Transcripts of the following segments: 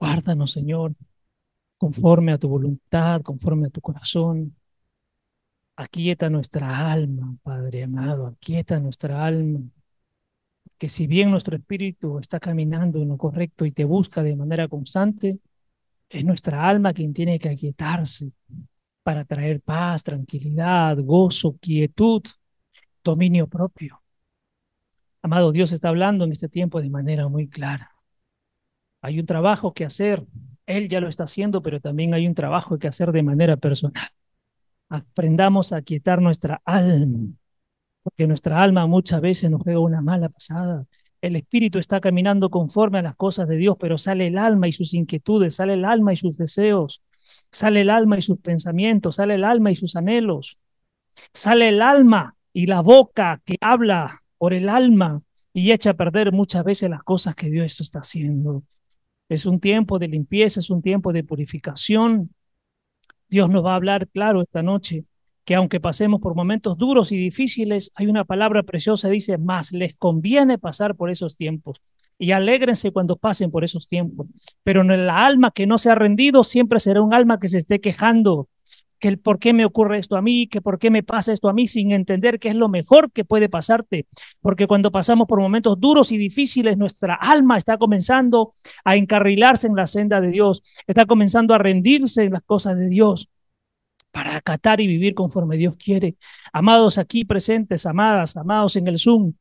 Guárdanos, Señor, conforme a tu voluntad, conforme a tu corazón. Aquieta nuestra alma, Padre amado, aquieta nuestra alma. Que si bien nuestro espíritu está caminando en lo correcto y te busca de manera constante, es nuestra alma quien tiene que aquietarse para traer paz, tranquilidad, gozo, quietud, dominio propio. Amado Dios está hablando en este tiempo de manera muy clara. Hay un trabajo que hacer, Él ya lo está haciendo, pero también hay un trabajo que hacer de manera personal. Aprendamos a quietar nuestra alma, porque nuestra alma muchas veces nos juega una mala pasada. El espíritu está caminando conforme a las cosas de Dios, pero sale el alma y sus inquietudes, sale el alma y sus deseos, sale el alma y sus pensamientos, sale el alma y sus anhelos, sale el alma y la boca que habla por el alma y echa a perder muchas veces las cosas que Dios está haciendo. Es un tiempo de limpieza, es un tiempo de purificación. Dios nos va a hablar claro esta noche que aunque pasemos por momentos duros y difíciles, hay una palabra preciosa, dice, más les conviene pasar por esos tiempos. Y alégrense cuando pasen por esos tiempos. Pero en el alma que no se ha rendido siempre será un alma que se esté quejando, que el por qué me ocurre esto a mí, que por qué me pasa esto a mí, sin entender que es lo mejor que puede pasarte. Porque cuando pasamos por momentos duros y difíciles, nuestra alma está comenzando a encarrilarse en la senda de Dios, está comenzando a rendirse en las cosas de Dios para acatar y vivir conforme Dios quiere. Amados aquí presentes, amadas, amados en el Zoom,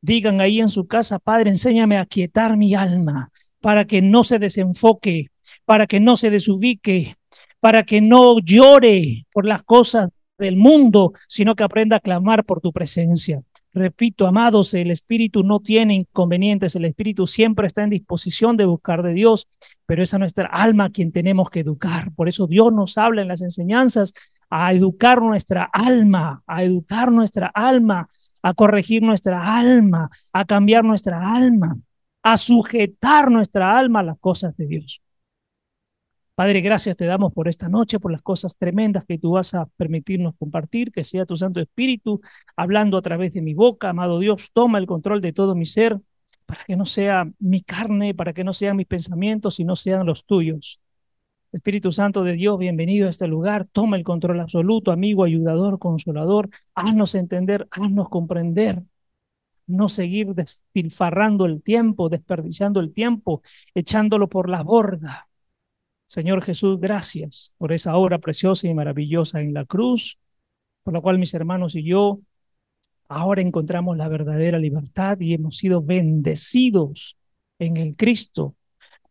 digan ahí en su casa, Padre, enséñame a quietar mi alma para que no se desenfoque, para que no se desubique, para que no llore por las cosas del mundo, sino que aprenda a clamar por tu presencia. Repito, amados, el Espíritu no tiene inconvenientes, el Espíritu siempre está en disposición de buscar de Dios, pero es a nuestra alma quien tenemos que educar. Por eso Dios nos habla en las enseñanzas a educar nuestra alma, a educar nuestra alma, a corregir nuestra alma, a cambiar nuestra alma, a sujetar nuestra alma a las cosas de Dios. Padre, gracias te damos por esta noche, por las cosas tremendas que tú vas a permitirnos compartir, que sea tu Santo Espíritu hablando a través de mi boca. Amado Dios, toma el control de todo mi ser, para que no sea mi carne, para que no sean mis pensamientos, sino sean los tuyos. Espíritu Santo de Dios, bienvenido a este lugar. Toma el control absoluto, amigo, ayudador, consolador. Haznos entender, haznos comprender. No seguir despilfarrando el tiempo, desperdiciando el tiempo, echándolo por la borda. Señor Jesús, gracias por esa obra preciosa y maravillosa en la cruz, por la cual mis hermanos y yo ahora encontramos la verdadera libertad y hemos sido bendecidos en el Cristo,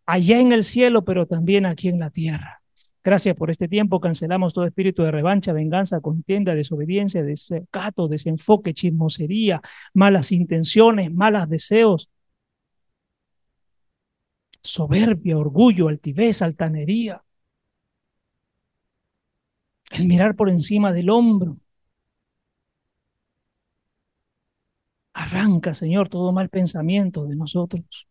allá en el cielo, pero también aquí en la tierra. Gracias por este tiempo. Cancelamos todo espíritu de revancha, venganza, contienda, desobediencia, desacato, desenfoque, chismosería, malas intenciones, malos deseos, soberbia, orgullo, altivez, altanería. El mirar por encima del hombro. Arranca, Señor, todo mal pensamiento de nosotros,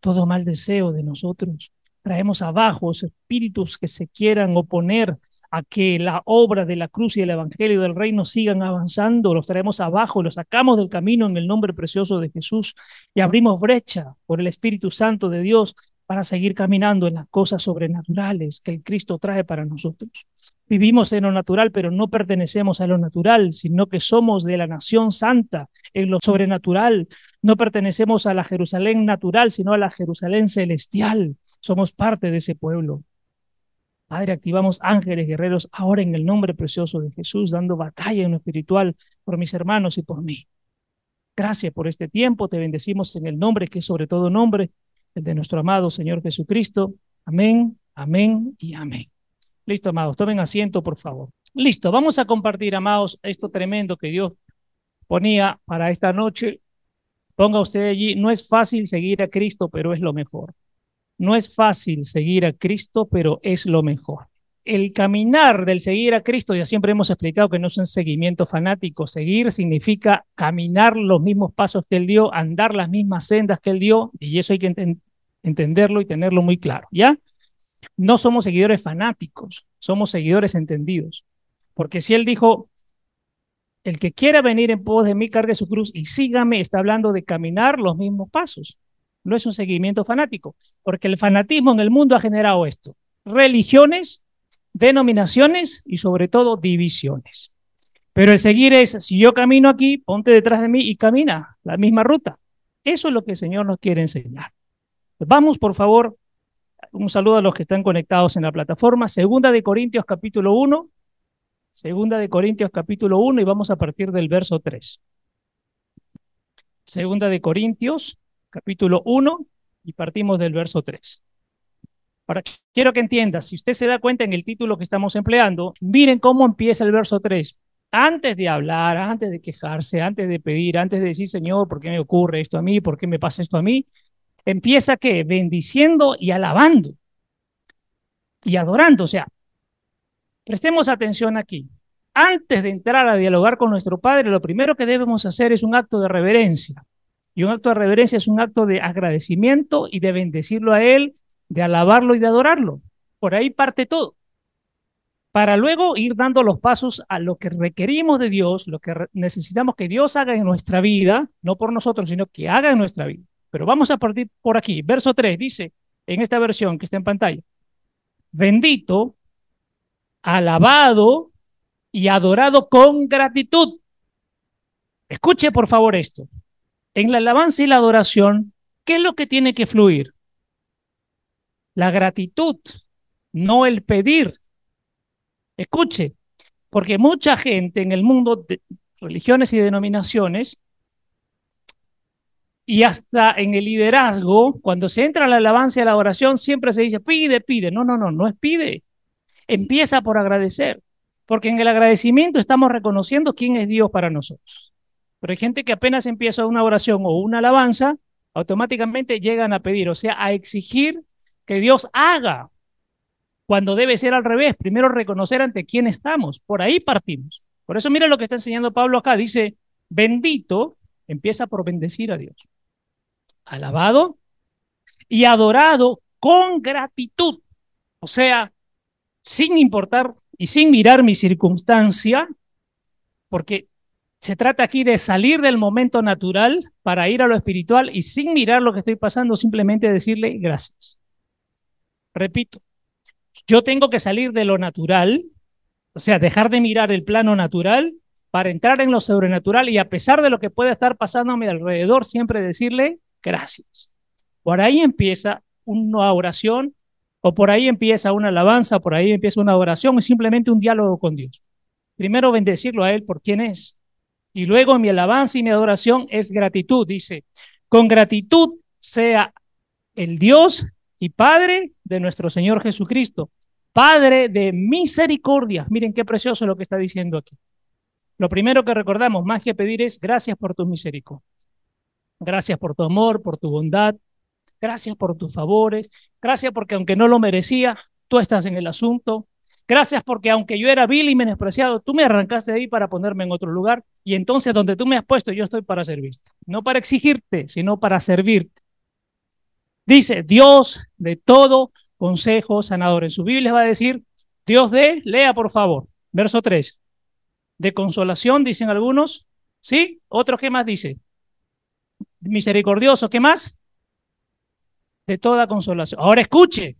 todo mal deseo de nosotros. Traemos abajo espíritus que se quieran oponer a que la obra de la cruz y el evangelio del reino sigan avanzando, los traemos abajo, los sacamos del camino en el nombre precioso de Jesús y abrimos brecha por el Espíritu Santo de Dios para seguir caminando en las cosas sobrenaturales que el Cristo trae para nosotros. Vivimos en lo natural, pero no pertenecemos a lo natural, sino que somos de la nación santa en lo sobrenatural. No pertenecemos a la Jerusalén natural, sino a la Jerusalén celestial. Somos parte de ese pueblo. Padre, activamos ángeles guerreros ahora en el nombre precioso de Jesús, dando batalla en lo espiritual por mis hermanos y por mí. Gracias por este tiempo. Te bendecimos en el nombre que es sobre todo nombre el de nuestro amado Señor Jesucristo. Amén, amén y amén. Listo, amados, tomen asiento, por favor. Listo, vamos a compartir, amados, esto tremendo que Dios ponía para esta noche. Ponga usted allí, no es fácil seguir a Cristo, pero es lo mejor. No es fácil seguir a Cristo, pero es lo mejor. El caminar del seguir a Cristo, ya siempre hemos explicado que no es un seguimiento fanático. Seguir significa caminar los mismos pasos que Él dio, andar las mismas sendas que Él dio, y eso hay que entenderlo y tenerlo muy claro, ¿ya? No somos seguidores fanáticos, somos seguidores entendidos. Porque si Él dijo, el que quiera venir en pos de mí, cargue su cruz y sígame, está hablando de caminar los mismos pasos. no es un seguimiento fanático, porque el fanatismo en el mundo ha generado esto, religiones, denominaciones y sobre todo divisiones. Pero el seguir es, si yo camino aquí, ponte detrás de mí y camina la misma ruta. Eso es lo que el Señor nos quiere enseñar. Vamos, por favor, un saludo a los que están conectados en la plataforma. Segunda de Corintios capítulo 1. Segunda de Corintios capítulo 1 y vamos a partir del verso 3. Segunda de Corintios capítulo 1 y partimos del verso 3. Ahora, quiero que entienda, si usted se da cuenta en el título que estamos empleando, miren cómo empieza el verso 3. Antes de hablar, antes de quejarse, antes de pedir, antes de decir, Señor, ¿por qué me ocurre esto a mí? ¿Por qué me pasa esto a mí? Empieza que bendiciendo y alabando y adorando. O sea, prestemos atención aquí. Antes de entrar a dialogar con nuestro Padre, lo primero que debemos hacer es un acto de reverencia. Y un acto de reverencia es un acto de agradecimiento y de bendecirlo a Él de alabarlo y de adorarlo. Por ahí parte todo. Para luego ir dando los pasos a lo que requerimos de Dios, lo que necesitamos que Dios haga en nuestra vida, no por nosotros, sino que haga en nuestra vida. Pero vamos a partir por aquí. Verso 3 dice, en esta versión que está en pantalla, bendito, alabado y adorado con gratitud. Escuche por favor esto. En la alabanza y la adoración, ¿qué es lo que tiene que fluir? la gratitud, no el pedir. Escuche, porque mucha gente en el mundo de religiones y denominaciones y hasta en el liderazgo, cuando se entra a la alabanza y a la oración, siempre se dice, pide, pide. No, no, no, no es pide. Empieza por agradecer, porque en el agradecimiento estamos reconociendo quién es Dios para nosotros. Pero hay gente que apenas empieza una oración o una alabanza, automáticamente llegan a pedir, o sea, a exigir que Dios haga cuando debe ser al revés. Primero reconocer ante quién estamos. Por ahí partimos. Por eso mira lo que está enseñando Pablo acá. Dice, bendito, empieza por bendecir a Dios. Alabado y adorado con gratitud. O sea, sin importar y sin mirar mi circunstancia, porque se trata aquí de salir del momento natural para ir a lo espiritual y sin mirar lo que estoy pasando, simplemente decirle gracias. Repito, yo tengo que salir de lo natural, o sea, dejar de mirar el plano natural para entrar en lo sobrenatural y a pesar de lo que pueda estar pasando a mi alrededor, siempre decirle gracias. Por ahí empieza una oración, o por ahí empieza una alabanza, por ahí empieza una oración, es simplemente un diálogo con Dios. Primero bendecirlo a Él por quien es. Y luego mi alabanza y mi adoración es gratitud. Dice, con gratitud sea el Dios y Padre de nuestro Señor Jesucristo, Padre de misericordia. Miren qué precioso lo que está diciendo aquí. Lo primero que recordamos, más que pedir, es gracias por tu misericordia. Gracias por tu amor, por tu bondad. Gracias por tus favores. Gracias porque aunque no lo merecía, tú estás en el asunto. Gracias porque aunque yo era vil y menospreciado, tú me arrancaste de ahí para ponerme en otro lugar. Y entonces donde tú me has puesto, yo estoy para servirte. No para exigirte, sino para servirte. Dice, Dios de todo consejo sanador. En su Biblia va a decir, Dios de, lea por favor, verso 3. De consolación, dicen algunos. ¿Sí? Otro, ¿qué más dice? Misericordioso, ¿qué más? De toda consolación. Ahora escuche,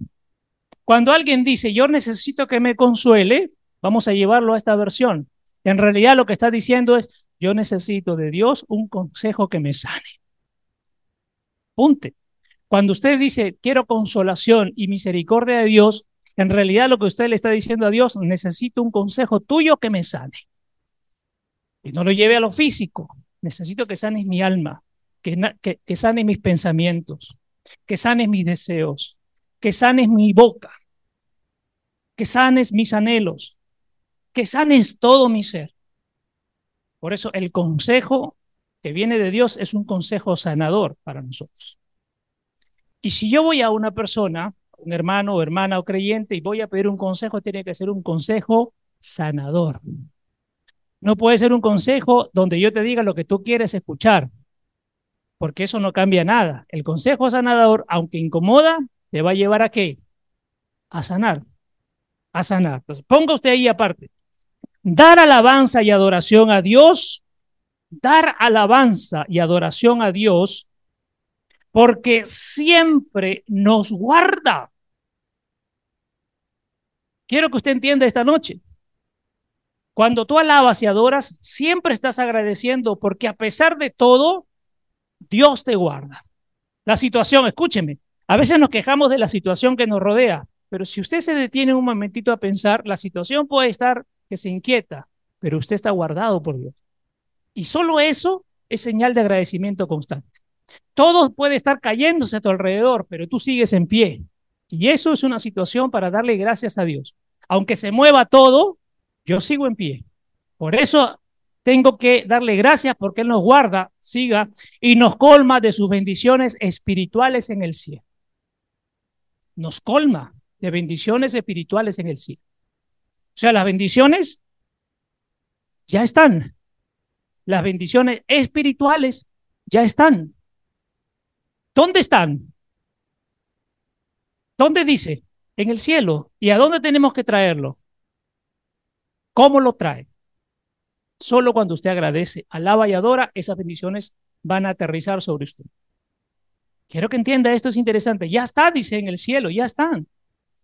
cuando alguien dice, yo necesito que me consuele, vamos a llevarlo a esta versión. En realidad lo que está diciendo es, yo necesito de Dios un consejo que me sane. Punte. Cuando usted dice, quiero consolación y misericordia de Dios, en realidad lo que usted le está diciendo a Dios, necesito un consejo tuyo que me sane. Y no lo lleve a lo físico. Necesito que sanes mi alma, que, que, que sanes mis pensamientos, que sanes mis deseos, que sanes mi boca, que sanes mis anhelos, que sanes todo mi ser. Por eso el consejo que viene de Dios es un consejo sanador para nosotros. Y si yo voy a una persona, un hermano o hermana o creyente, y voy a pedir un consejo, tiene que ser un consejo sanador. No puede ser un consejo donde yo te diga lo que tú quieres escuchar, porque eso no cambia nada. El consejo sanador, aunque incomoda, te va a llevar a qué? A sanar, a sanar. Entonces, ponga usted ahí aparte. Dar alabanza y adoración a Dios, dar alabanza y adoración a Dios porque siempre nos guarda. Quiero que usted entienda esta noche. Cuando tú alabas y adoras, siempre estás agradeciendo porque a pesar de todo, Dios te guarda. La situación, escúcheme, a veces nos quejamos de la situación que nos rodea, pero si usted se detiene un momentito a pensar, la situación puede estar que se inquieta, pero usted está guardado por Dios. Y solo eso es señal de agradecimiento constante. Todo puede estar cayéndose a tu alrededor, pero tú sigues en pie. Y eso es una situación para darle gracias a Dios. Aunque se mueva todo, yo sigo en pie. Por eso tengo que darle gracias porque Él nos guarda, siga, y nos colma de sus bendiciones espirituales en el cielo. Nos colma de bendiciones espirituales en el cielo. O sea, las bendiciones ya están. Las bendiciones espirituales ya están. ¿Dónde están? ¿Dónde dice? En el cielo. ¿Y a dónde tenemos que traerlo? ¿Cómo lo trae? Solo cuando usted agradece, alaba y adora, esas bendiciones van a aterrizar sobre usted. Quiero que entienda, esto es interesante. Ya está, dice en el cielo, ya están.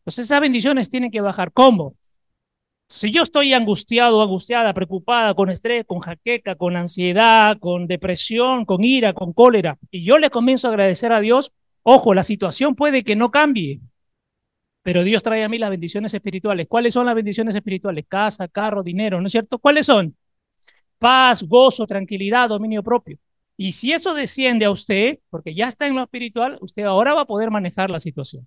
Entonces esas bendiciones tienen que bajar. ¿Cómo? Si yo estoy angustiado, angustiada, preocupada, con estrés, con jaqueca, con ansiedad, con depresión, con ira, con cólera, y yo le comienzo a agradecer a Dios, ojo, la situación puede que no cambie, pero Dios trae a mí las bendiciones espirituales. ¿Cuáles son las bendiciones espirituales? Casa, carro, dinero, ¿no es cierto? ¿Cuáles son? Paz, gozo, tranquilidad, dominio propio. Y si eso desciende a usted, porque ya está en lo espiritual, usted ahora va a poder manejar la situación.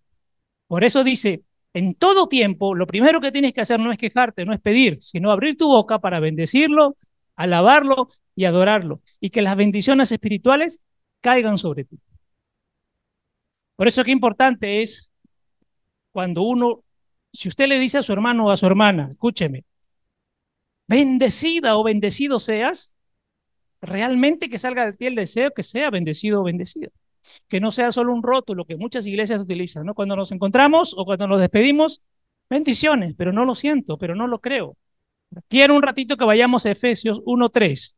Por eso dice, en todo tiempo, lo primero que tienes que hacer no es quejarte, no es pedir, sino abrir tu boca para bendecirlo, alabarlo y adorarlo. Y que las bendiciones espirituales caigan sobre ti. Por eso qué importante es cuando uno, si usted le dice a su hermano o a su hermana, escúcheme, bendecida o bendecido seas, realmente que salga de ti el deseo que sea bendecido o bendecida que no sea solo un rótulo que muchas iglesias utilizan, ¿no? Cuando nos encontramos o cuando nos despedimos, bendiciones, pero no lo siento, pero no lo creo. Quiero un ratito que vayamos a Efesios 1.3.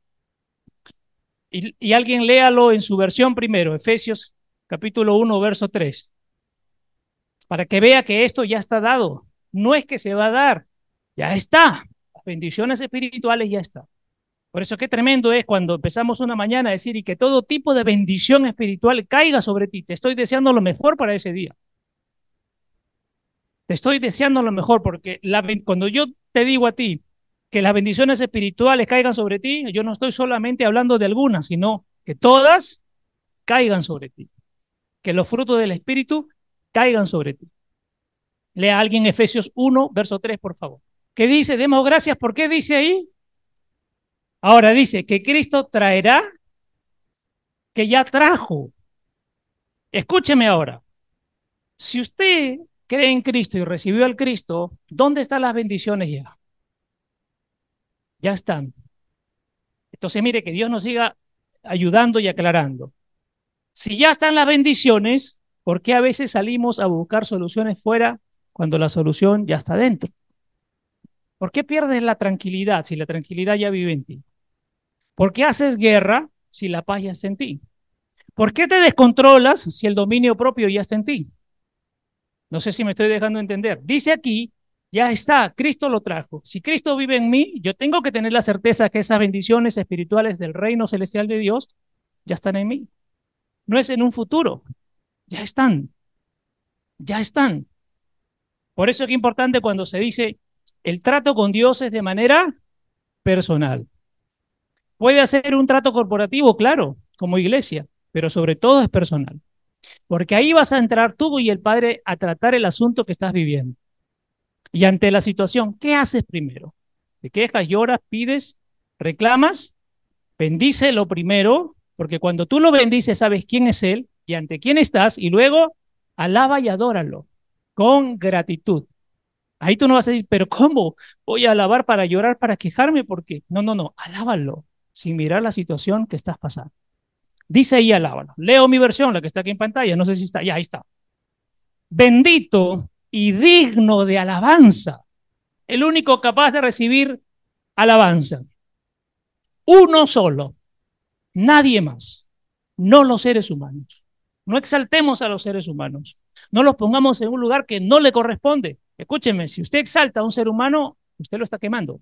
Y, y alguien léalo en su versión primero, Efesios capítulo 1, verso 3. Para que vea que esto ya está dado. No es que se va a dar, ya está. Bendiciones espirituales ya están. Por eso qué tremendo es cuando empezamos una mañana a decir y que todo tipo de bendición espiritual caiga sobre ti. Te estoy deseando lo mejor para ese día. Te estoy deseando lo mejor porque cuando yo te digo a ti que las bendiciones espirituales caigan sobre ti, yo no estoy solamente hablando de algunas, sino que todas caigan sobre ti. Que los frutos del Espíritu caigan sobre ti. Lea alguien Efesios 1, verso 3, por favor. ¿Qué dice? Demos gracias. ¿Por qué dice ahí? Ahora dice que Cristo traerá, que ya trajo. Escúcheme ahora. Si usted cree en Cristo y recibió al Cristo, ¿dónde están las bendiciones ya? Ya están. Entonces, mire, que Dios nos siga ayudando y aclarando. Si ya están las bendiciones, ¿por qué a veces salimos a buscar soluciones fuera cuando la solución ya está dentro? ¿Por qué pierdes la tranquilidad si la tranquilidad ya vive en ti? ¿Por qué haces guerra si la paz ya está en ti? ¿Por qué te descontrolas si el dominio propio ya está en ti? No sé si me estoy dejando entender. Dice aquí, ya está, Cristo lo trajo. Si Cristo vive en mí, yo tengo que tener la certeza que esas bendiciones espirituales del reino celestial de Dios ya están en mí. No es en un futuro, ya están, ya están. Por eso es que importante cuando se dice, el trato con Dios es de manera personal. Puede hacer un trato corporativo, claro, como iglesia, pero sobre todo es personal. Porque ahí vas a entrar tú y el Padre a tratar el asunto que estás viviendo. Y ante la situación, ¿qué haces primero? ¿Te quejas, lloras, pides, reclamas? Bendice lo primero, porque cuando tú lo bendices sabes quién es Él y ante quién estás, y luego alaba y adóralo con gratitud. Ahí tú no vas a decir, pero ¿cómo voy a alabar para llorar, para quejarme? Porque no, no, no, alábalo sin mirar la situación que estás pasando. Dice ahí alábalo. Leo mi versión, la que está aquí en pantalla, no sé si está, ya ahí está. Bendito y digno de alabanza, el único capaz de recibir alabanza. Uno solo, nadie más, no los seres humanos. No exaltemos a los seres humanos. No los pongamos en un lugar que no le corresponde. Escúcheme, si usted exalta a un ser humano, usted lo está quemando.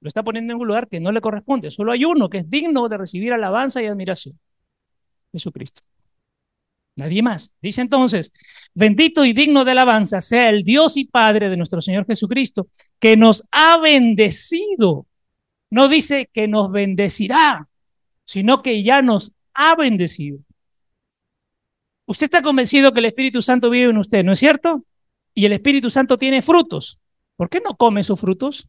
Lo está poniendo en un lugar que no le corresponde. Solo hay uno que es digno de recibir alabanza y admiración. Jesucristo. Nadie más. Dice entonces, bendito y digno de alabanza sea el Dios y Padre de nuestro Señor Jesucristo, que nos ha bendecido. No dice que nos bendecirá, sino que ya nos ha bendecido. Usted está convencido que el Espíritu Santo vive en usted, ¿no es cierto? Y el Espíritu Santo tiene frutos. ¿Por qué no come sus frutos?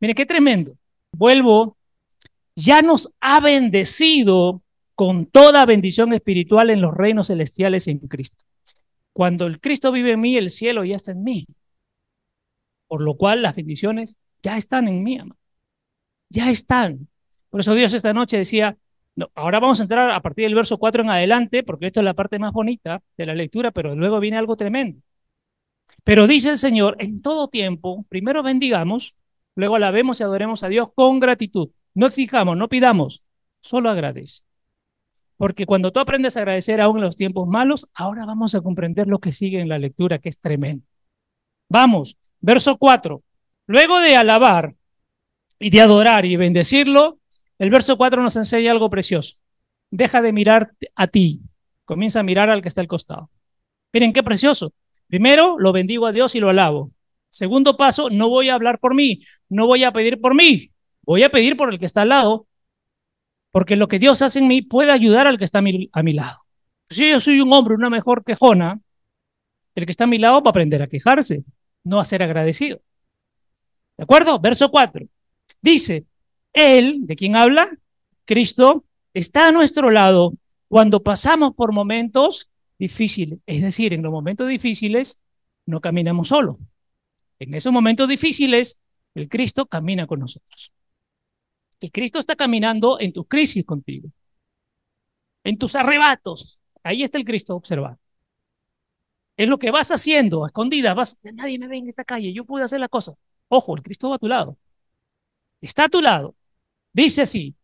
Mire, qué tremendo. Vuelvo, ya nos ha bendecido con toda bendición espiritual en los reinos celestiales en Cristo. Cuando el Cristo vive en mí, el cielo ya está en mí. Por lo cual las bendiciones ya están en mí, Ya están. Por eso Dios esta noche decía, ahora vamos a entrar a partir del verso 4 en adelante, porque esto es la parte más bonita de la lectura, pero luego viene algo tremendo. Pero dice el Señor, en todo tiempo, primero bendigamos, luego alabemos y adoremos a Dios con gratitud. No exijamos, no pidamos, solo agradece. Porque cuando tú aprendes a agradecer aún en los tiempos malos, ahora vamos a comprender lo que sigue en la lectura, que es tremendo. Vamos, verso 4. Luego de alabar y de adorar y bendecirlo, el verso 4 nos enseña algo precioso. Deja de mirar a ti, comienza a mirar al que está al costado. Miren qué precioso. Primero, lo bendigo a Dios y lo alabo. Segundo paso, no voy a hablar por mí, no voy a pedir por mí, voy a pedir por el que está al lado, porque lo que Dios hace en mí puede ayudar al que está a mi, lado. Si yo soy un hombre, una mejor quejona, el que está a mi lado va a aprender a quejarse, no a ser agradecido. ¿De acuerdo? Verso 4. Dice, Él, ¿de quién habla? Cristo, está a nuestro lado cuando pasamos por momentos difíciles. Es decir, en los momentos difíciles no caminamos solo. En esos momentos difíciles, el Cristo camina con nosotros. El Cristo está caminando en tu crisis contigo, en tus arrebatos. Ahí está el Cristo observado. Es lo que vas haciendo, a escondidas, vas, nadie me ve en esta calle, yo pude hacer la cosa. Ojo, el Cristo va a tu lado. Está a tu lado. Dice así.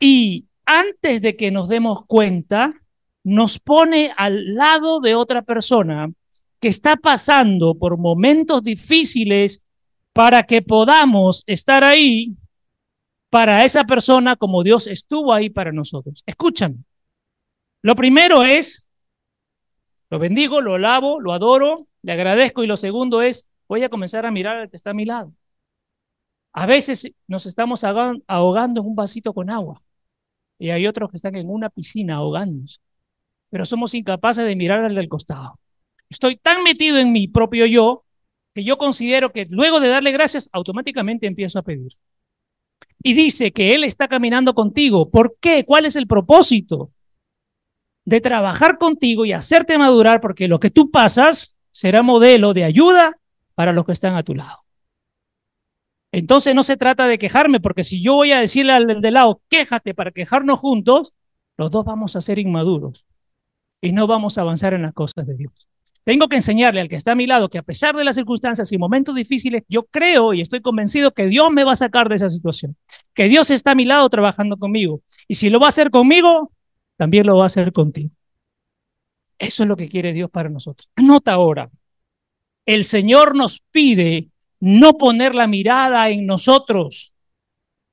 Y antes de que nos demos cuenta, nos pone al lado de otra persona que está pasando por momentos difíciles para que podamos estar ahí para esa persona como Dios estuvo ahí para nosotros. Escúchame. Lo primero es, lo bendigo, lo alabo, lo adoro, le agradezco y lo segundo es, voy a comenzar a mirar al que está a mi lado. A veces nos estamos ahogando en un vasito con agua y hay otros que están en una piscina ahogándose pero somos incapaces de mirar al del costado. Estoy tan metido en mi propio yo que yo considero que luego de darle gracias, automáticamente empiezo a pedir. Y dice que Él está caminando contigo. ¿Por qué? ¿Cuál es el propósito? De trabajar contigo y hacerte madurar, porque lo que tú pasas será modelo de ayuda para los que están a tu lado. Entonces no se trata de quejarme, porque si yo voy a decirle al del lado, quéjate para quejarnos juntos, los dos vamos a ser inmaduros y no vamos a avanzar en las cosas de Dios. Tengo que enseñarle al que está a mi lado que a pesar de las circunstancias y momentos difíciles, yo creo y estoy convencido que Dios me va a sacar de esa situación, que Dios está a mi lado trabajando conmigo. Y si lo va a hacer conmigo, también lo va a hacer contigo. Eso es lo que quiere Dios para nosotros. Nota ahora, el Señor nos pide no poner la mirada en nosotros.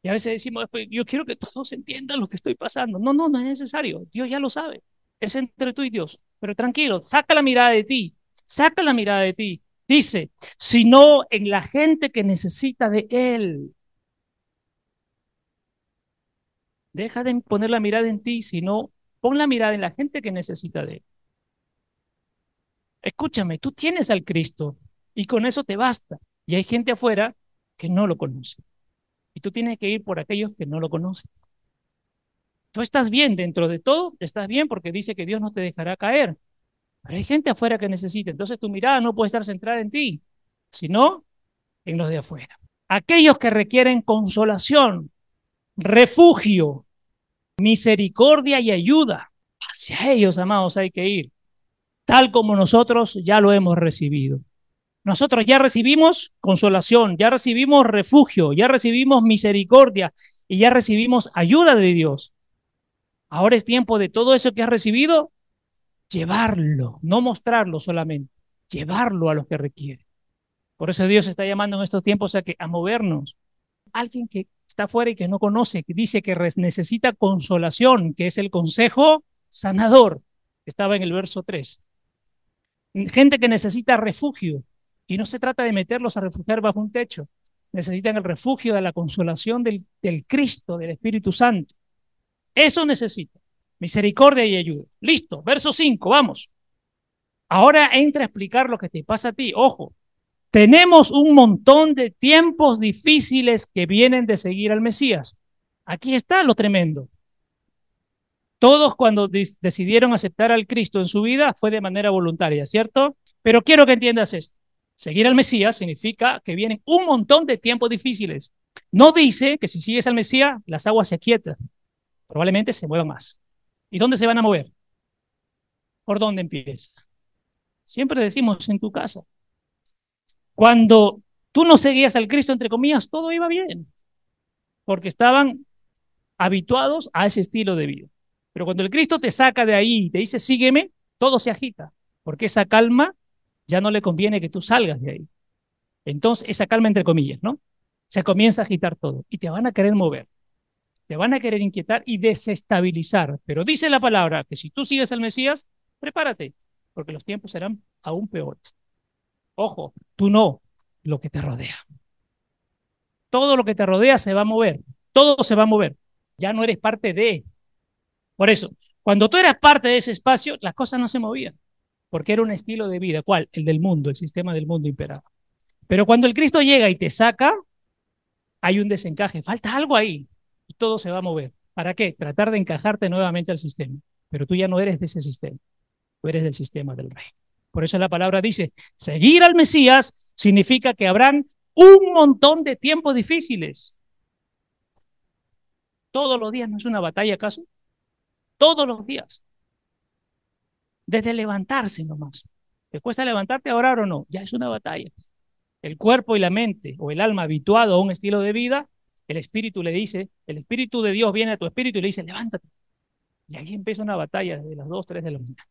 Y a veces decimos, yo quiero que todos entiendan lo que estoy pasando. No, no, no es necesario. Dios ya lo sabe es entre tú y Dios. Pero tranquilo, saca la mirada de ti, saca la mirada de ti. Dice, sino en la gente que necesita de Él. Deja de poner la mirada en ti, sino pon la mirada en la gente que necesita de Él. Escúchame, tú tienes al Cristo y con eso te basta. Y hay gente afuera que no lo conoce. Y tú tienes que ir por aquellos que no lo conocen. Tú estás bien dentro de todo, estás bien porque dice que Dios no te dejará caer. Pero hay gente afuera que necesita. Entonces tu mirada no puede estar centrada en ti, sino en los de afuera. Aquellos que requieren consolación, refugio, misericordia y ayuda. Hacia ellos, amados, hay que ir, tal como nosotros ya lo hemos recibido. Nosotros ya recibimos consolación, ya recibimos refugio, ya recibimos misericordia y ya recibimos ayuda de Dios. Ahora es tiempo de todo eso que has recibido, llevarlo, no mostrarlo solamente, llevarlo a los que requiere. Por eso Dios está llamando en estos tiempos a, que, a movernos. Alguien que está fuera y que no conoce, que dice que necesita consolación, que es el consejo sanador, estaba en el verso 3. Gente que necesita refugio, y no se trata de meterlos a refugiar bajo un techo, necesitan el refugio de la consolación del, Cristo, del Espíritu Santo. Eso necesita. Misericordia y ayuda. Listo, verso 5, vamos. Ahora entra a explicar lo que te pasa a ti. Ojo, tenemos un montón de tiempos difíciles que vienen de seguir al Mesías. Aquí está lo tremendo. Todos cuando decidieron aceptar al Cristo en su vida fue de manera voluntaria, ¿cierto? Pero quiero que entiendas esto. Seguir al Mesías significa que vienen un montón de tiempos difíciles. No dice que si sigues al Mesías, las aguas se quietan. Probablemente se muevan más. ¿Y dónde se van a mover? ¿Por dónde empieza? Siempre decimos en tu casa. Cuando tú no seguías al Cristo, entre comillas, todo iba bien, porque estaban habituados a ese estilo de vida. Pero cuando el Cristo te saca de ahí y te dice, sígueme, todo se agita, porque esa calma ya no le conviene que tú salgas de ahí. Entonces, esa calma entre comillas, ¿no? Se comienza a agitar todo y te van a querer mover, te van a querer inquietar y desestabilizar. Pero dice la palabra que si tú sigues al Mesías, prepárate, porque los tiempos serán aún peores. Ojo, tú no, lo que te rodea. Todo lo que te rodea se va a mover, todo se va a mover. Ya no eres parte de. Por eso, cuando tú eras parte de ese espacio, las cosas no se movían, porque era un estilo de vida. ¿Cuál? El del mundo, el sistema del mundo imperaba. Pero cuando el Cristo llega y te saca, hay un desencaje, falta algo ahí y todo se va a mover. ¿Para qué? Tratar de encajarte nuevamente al sistema. Pero tú ya no eres de ese sistema, tú eres del sistema del rey. Por eso la palabra dice, seguir al Mesías significa que habrán un montón de tiempos difíciles. Todos los días no es una batalla, ¿acaso? Todos los días. Desde levantarse nomás. ¿Te cuesta levantarte a orar o no? Ya es una batalla. El cuerpo y la mente o el alma habituado a un estilo de vida, el espíritu le dice, el espíritu de Dios viene a tu espíritu y le dice, levántate. Y ahí empieza una batalla desde las 2, 3 de la mañana.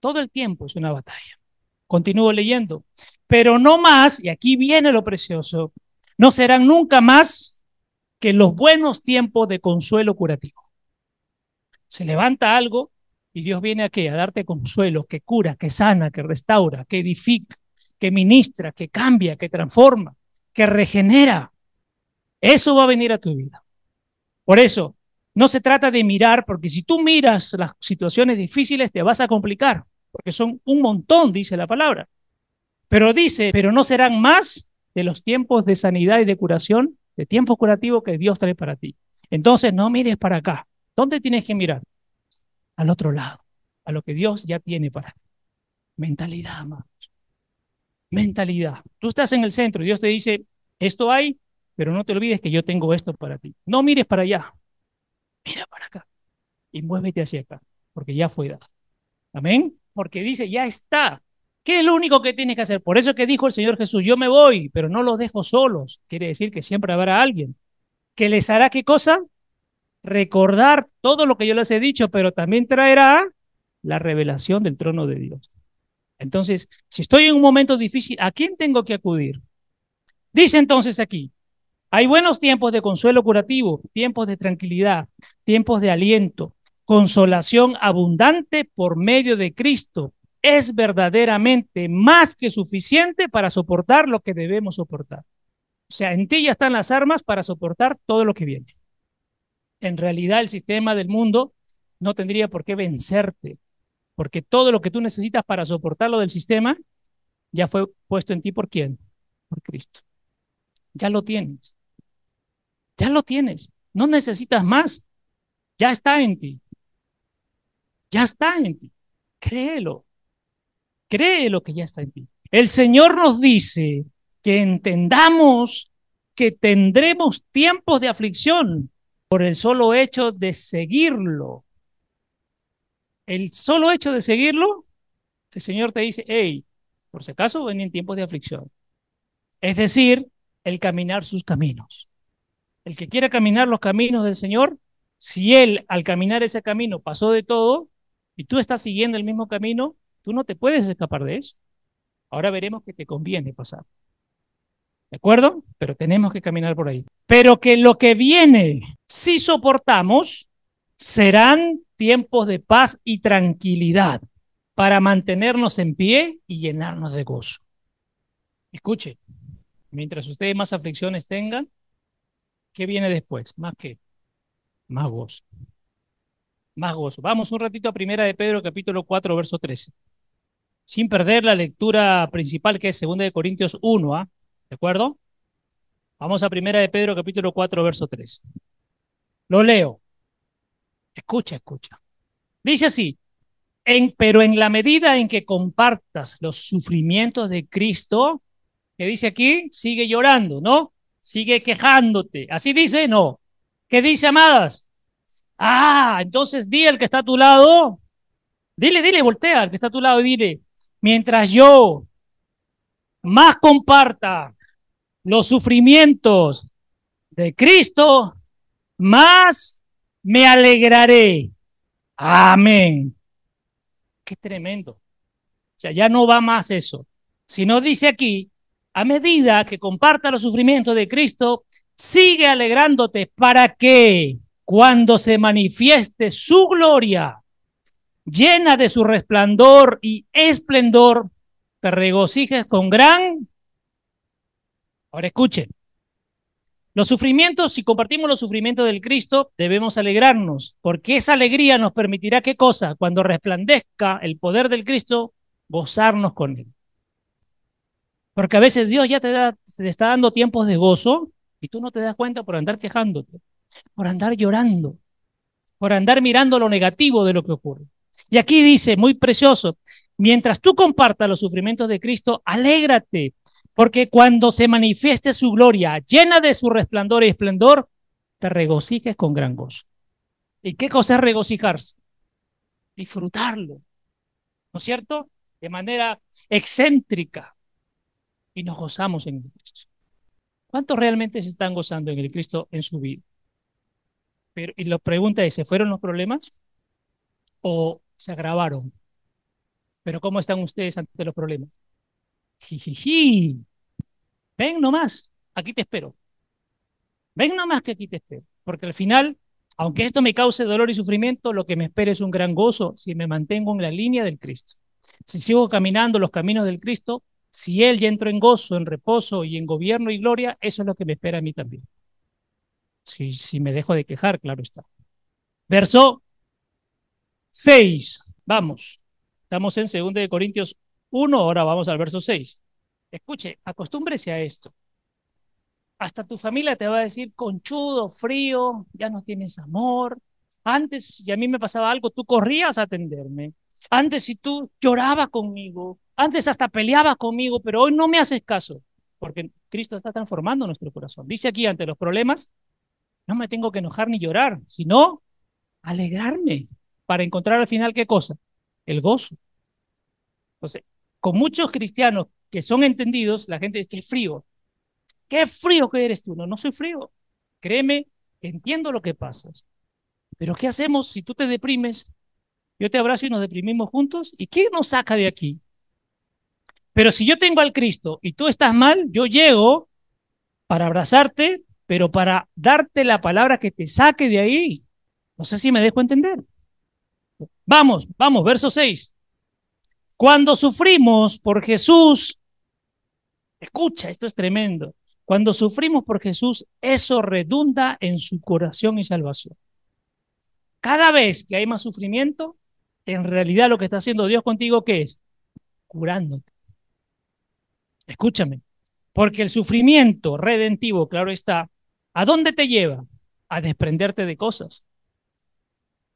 Todo el tiempo es una batalla. Continúo leyendo. Pero no más, y aquí viene lo precioso, no serán nunca más que los buenos tiempos de consuelo curativo. Se levanta algo y Dios viene aquí a darte consuelo, que cura, que sana, que restaura, que edifica, que ministra, que cambia, que transforma, que regenera. Eso va a venir a tu vida. Por eso, no se trata de mirar, porque si tú miras las situaciones difíciles te vas a complicar, porque son un montón, dice la palabra. Pero dice, pero no serán más de los tiempos de sanidad y de curación, de tiempos curativos que Dios trae para ti. Entonces no mires para acá. ¿Dónde tienes que mirar? Al otro lado, a lo que Dios ya tiene para ti. Mentalidad, amados. Mentalidad. Tú estás en el centro Dios te dice, esto hay, pero no te olvides que yo tengo esto para ti. No mires para allá mira para acá y muévete hacia acá, porque ya fue dado. Amén. Porque dice, ya está. ¿Qué es lo único que tienes que hacer? Por eso que dijo el Señor Jesús, yo me voy, pero no los dejo solos. Quiere decir que siempre habrá alguien que les hará qué cosa? Recordar todo lo que yo les he dicho, pero también traerá la revelación del trono de Dios. Entonces, si estoy en un momento difícil, ¿a quién tengo que acudir? Dice entonces aquí, hay buenos tiempos de consuelo curativo, tiempos de tranquilidad, tiempos de aliento, consolación abundante por medio de Cristo. Es verdaderamente más que suficiente para soportar lo que debemos soportar. O sea, en ti ya están las armas para soportar todo lo que viene. En realidad el sistema del mundo no tendría por qué vencerte, porque todo lo que tú necesitas para soportar lo del sistema ya fue puesto en ti por quién? Por Cristo. Ya lo tienes. Ya lo tienes. No necesitas más. Ya está en ti. Ya está en ti. Créelo. Créelo que ya está en ti. El Señor nos dice que entendamos que tendremos tiempos de aflicción por el solo hecho de seguirlo. El solo hecho de seguirlo, el Señor te dice, hey, por si acaso ven tiempos de aflicción. Es decir, el caminar sus caminos. El que quiera caminar los caminos del Señor Si Él al caminar ese camino pasó de todo y tú estás siguiendo el mismo camino, tú no te puedes escapar de eso. Ahora veremos que te conviene pasar. ¿De acuerdo? Pero tenemos que caminar por ahí. Pero que lo que viene, si soportamos, serán tiempos de paz y tranquilidad para mantenernos en pie y llenarnos de gozo. Escuche, mientras ustedes más aflicciones tengan, ¿qué viene después? Más que más gozo. Más gozo. Vamos un ratito a Primera de Pedro, capítulo 4, verso 13. Sin perder la lectura principal que es Segunda de Corintios 1, ¿ah? ¿De acuerdo? Vamos a Primera de Pedro, capítulo 4, verso 3. Lo leo. Escucha, escucha. Dice así, en, pero en la medida en que compartas los sufrimientos de Cristo, que dice aquí, sigue llorando, ¿no? Sigue quejándote. ¿Así dice? No. ¿Qué dice, amadas? Ah, entonces di al que está a tu lado, dile, dile, voltea al que está a tu lado y dile, mientras yo más comparta los sufrimientos de Cristo, más me alegraré. Amén. Qué tremendo. O sea, ya no va más eso. Sino dice aquí, a medida que comparta los sufrimientos de Cristo, sigue alegrándote para que cuando se manifieste su gloria, llena de su resplandor y esplendor, te regocijes con gran... Ahora escuchen. Los sufrimientos, si compartimos los sufrimientos del Cristo, debemos alegrarnos, porque esa alegría nos permitirá qué cosa? Cuando resplandezca el poder del Cristo, gozarnos con él. Porque a veces Dios ya te, da, te está dando tiempos de gozo y tú no te das cuenta por andar quejándote, por andar llorando, por andar mirando lo negativo de lo que ocurre. Y aquí dice, muy precioso, mientras tú compartas los sufrimientos de Cristo, alégrate, porque cuando se manifieste su gloria, llena de su resplandor y esplendor, te regocijes con gran gozo. ¿Y qué cosa es regocijarse? Disfrutarlo, ¿no es cierto? De manera excéntrica. Y nos gozamos en Cristo. ¿Cuántos realmente se están gozando en el Cristo en su vida? Pero, y la pregunta es, ¿se fueron los problemas o se agravaron? Pero ¿cómo están ustedes ante los problemas? Jijiji. Ven nomás, aquí te espero. Ven nomás que aquí te espero. Porque al final, aunque esto me cause dolor y sufrimiento, lo que me espera es un gran gozo si me mantengo en la línea del Cristo. Si sigo caminando los caminos del Cristo, si Él ya entró en gozo, en reposo y en gobierno y gloria, eso es lo que me espera a mí también. Si, si me dejo de quejar, claro está. Verso 6. Vamos. Estamos en 2 Corintios 1, ahora vamos al verso 6. Escuche, acostúmbrese a esto. Hasta tu familia te va a decir conchudo, frío, ya no tienes amor. Antes, si a mí me pasaba algo, tú corrías a atenderme. Antes, si tú llorabas conmigo, antes hasta peleaba conmigo, pero hoy no me haces caso, porque Cristo está transformando nuestro corazón. Dice aquí, ante los problemas, no me tengo que enojar ni llorar, sino alegrarme para encontrar al final qué cosa? El gozo. Entonces, con muchos cristianos que son entendidos, la gente dice, qué frío, qué frío que eres tú. No, no soy frío. Créeme que entiendo lo que pasas. Pero ¿qué hacemos si tú te deprimes? Yo te abrazo y nos deprimimos juntos. ¿Y qué nos saca de aquí? Pero si yo tengo al Cristo y tú estás mal, yo llego para abrazarte, pero para darte la palabra que te saque de ahí. No sé si me dejo entender. Vamos, vamos, verso 6. Cuando sufrimos por Jesús, escucha, esto es tremendo. Cuando sufrimos por Jesús, eso redunda en su curación y salvación. Cada vez que hay más sufrimiento, en realidad lo que está haciendo Dios contigo, ¿qué es? Curándote. Escúchame, porque el sufrimiento redentivo, claro está, ¿a dónde te lleva? A desprenderte de cosas.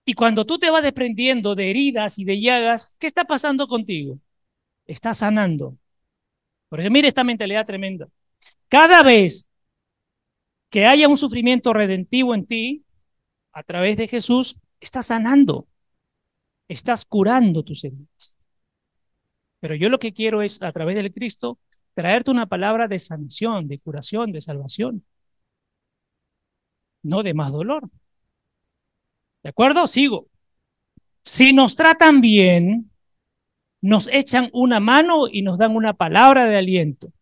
Y cuando tú te vas desprendiendo de heridas y de llagas, ¿qué está pasando contigo? Estás sanando. Por eso, mire esta mentalidad tremenda. Cada vez que haya un sufrimiento redentivo en ti, a través de Jesús, estás sanando. Estás curando tus heridas. Pero yo lo que quiero es, a través del Cristo, traerte una palabra de sanación, de curación, de salvación, no de más dolor. ¿De acuerdo? Sigo. Si nos tratan bien, nos echan una mano y nos dan una palabra de aliento.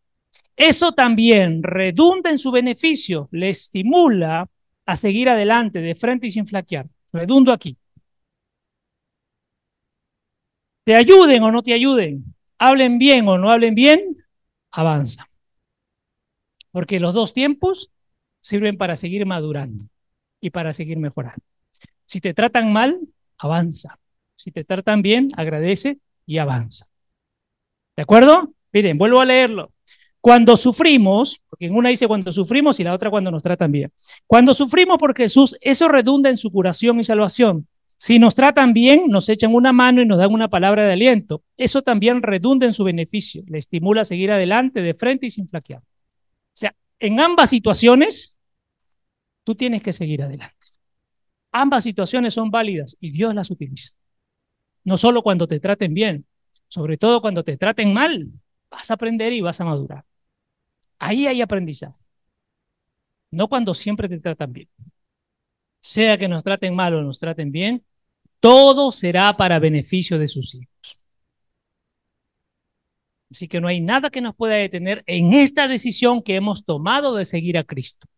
Eso también redunda en su beneficio, le estimula a seguir adelante de frente y sin flaquear. Redundo aquí. Te ayuden o no te ayuden, hablen bien o no hablen bien, avanza. Porque los dos tiempos sirven para seguir madurando y para seguir mejorando. Si te tratan mal, avanza. Si te tratan bien, agradece y avanza. ¿De acuerdo? Miren, vuelvo a leerlo. Cuando sufrimos, porque en una dice cuando sufrimos y la otra cuando nos tratan bien. Cuando sufrimos por Jesús, eso redunda en su curación y salvación. Si nos tratan bien, nos echan una mano y nos dan una palabra de aliento. Eso también redunda en su beneficio, le estimula a seguir adelante de frente y sin flaquear. O sea, en ambas situaciones, tú tienes que seguir adelante. Ambas situaciones son válidas y Dios las utiliza. No solo cuando te traten bien, sobre todo cuando te traten mal, vas a aprender y vas a madurar. Ahí hay aprendizaje. No cuando siempre te tratan bien. Sea que nos traten mal o nos traten bien, todo será para beneficio de sus hijos. Así que no hay nada que nos pueda detener en esta decisión que hemos tomado de seguir a Cristo.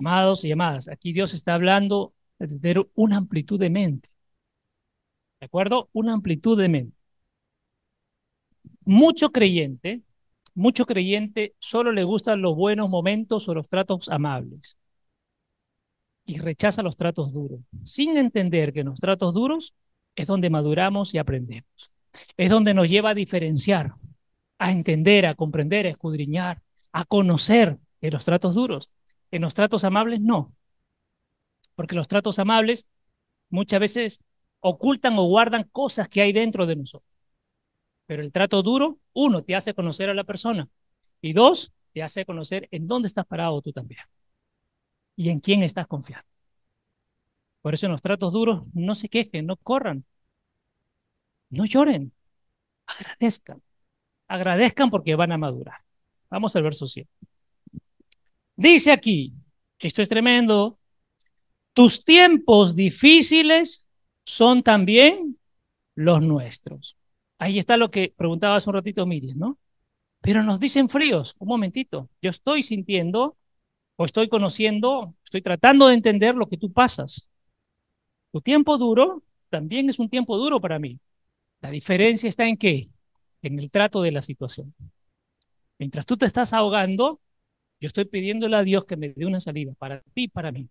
Amados y amadas, aquí Dios está hablando de tener una amplitud de mente. ¿De acuerdo? Una amplitud de mente. Mucho creyente, mucho creyente solo le gustan los buenos momentos o los tratos amables y rechaza los tratos duros, sin entender que en los tratos duros es donde maduramos y aprendemos. Es donde nos lleva a diferenciar, a entender, a comprender, a escudriñar, a conocer en los tratos duros. En los tratos amables no, porque los tratos amables muchas veces ocultan o guardan cosas que hay dentro de nosotros. Pero el trato duro, uno, te hace conocer a la persona y dos, te hace conocer en dónde estás parado tú también y en quién estás confiando. Por eso en los tratos duros no se quejen, no corran, no lloren, agradezcan, agradezcan porque van a madurar. Vamos al verso 7. Dice aquí, esto es tremendo, tus tiempos difíciles son también los nuestros. Ahí está lo que preguntaba hace un ratito Miriam, ¿no? Pero nos dicen fríos, un momentito, yo estoy sintiendo o estoy conociendo, estoy tratando de entender lo que tú pasas. Tu tiempo duro también es un tiempo duro para mí. La diferencia está en qué? En el trato de la situación. Mientras tú te estás ahogando, yo estoy pidiéndole a Dios que me dé una salida para ti y para mí.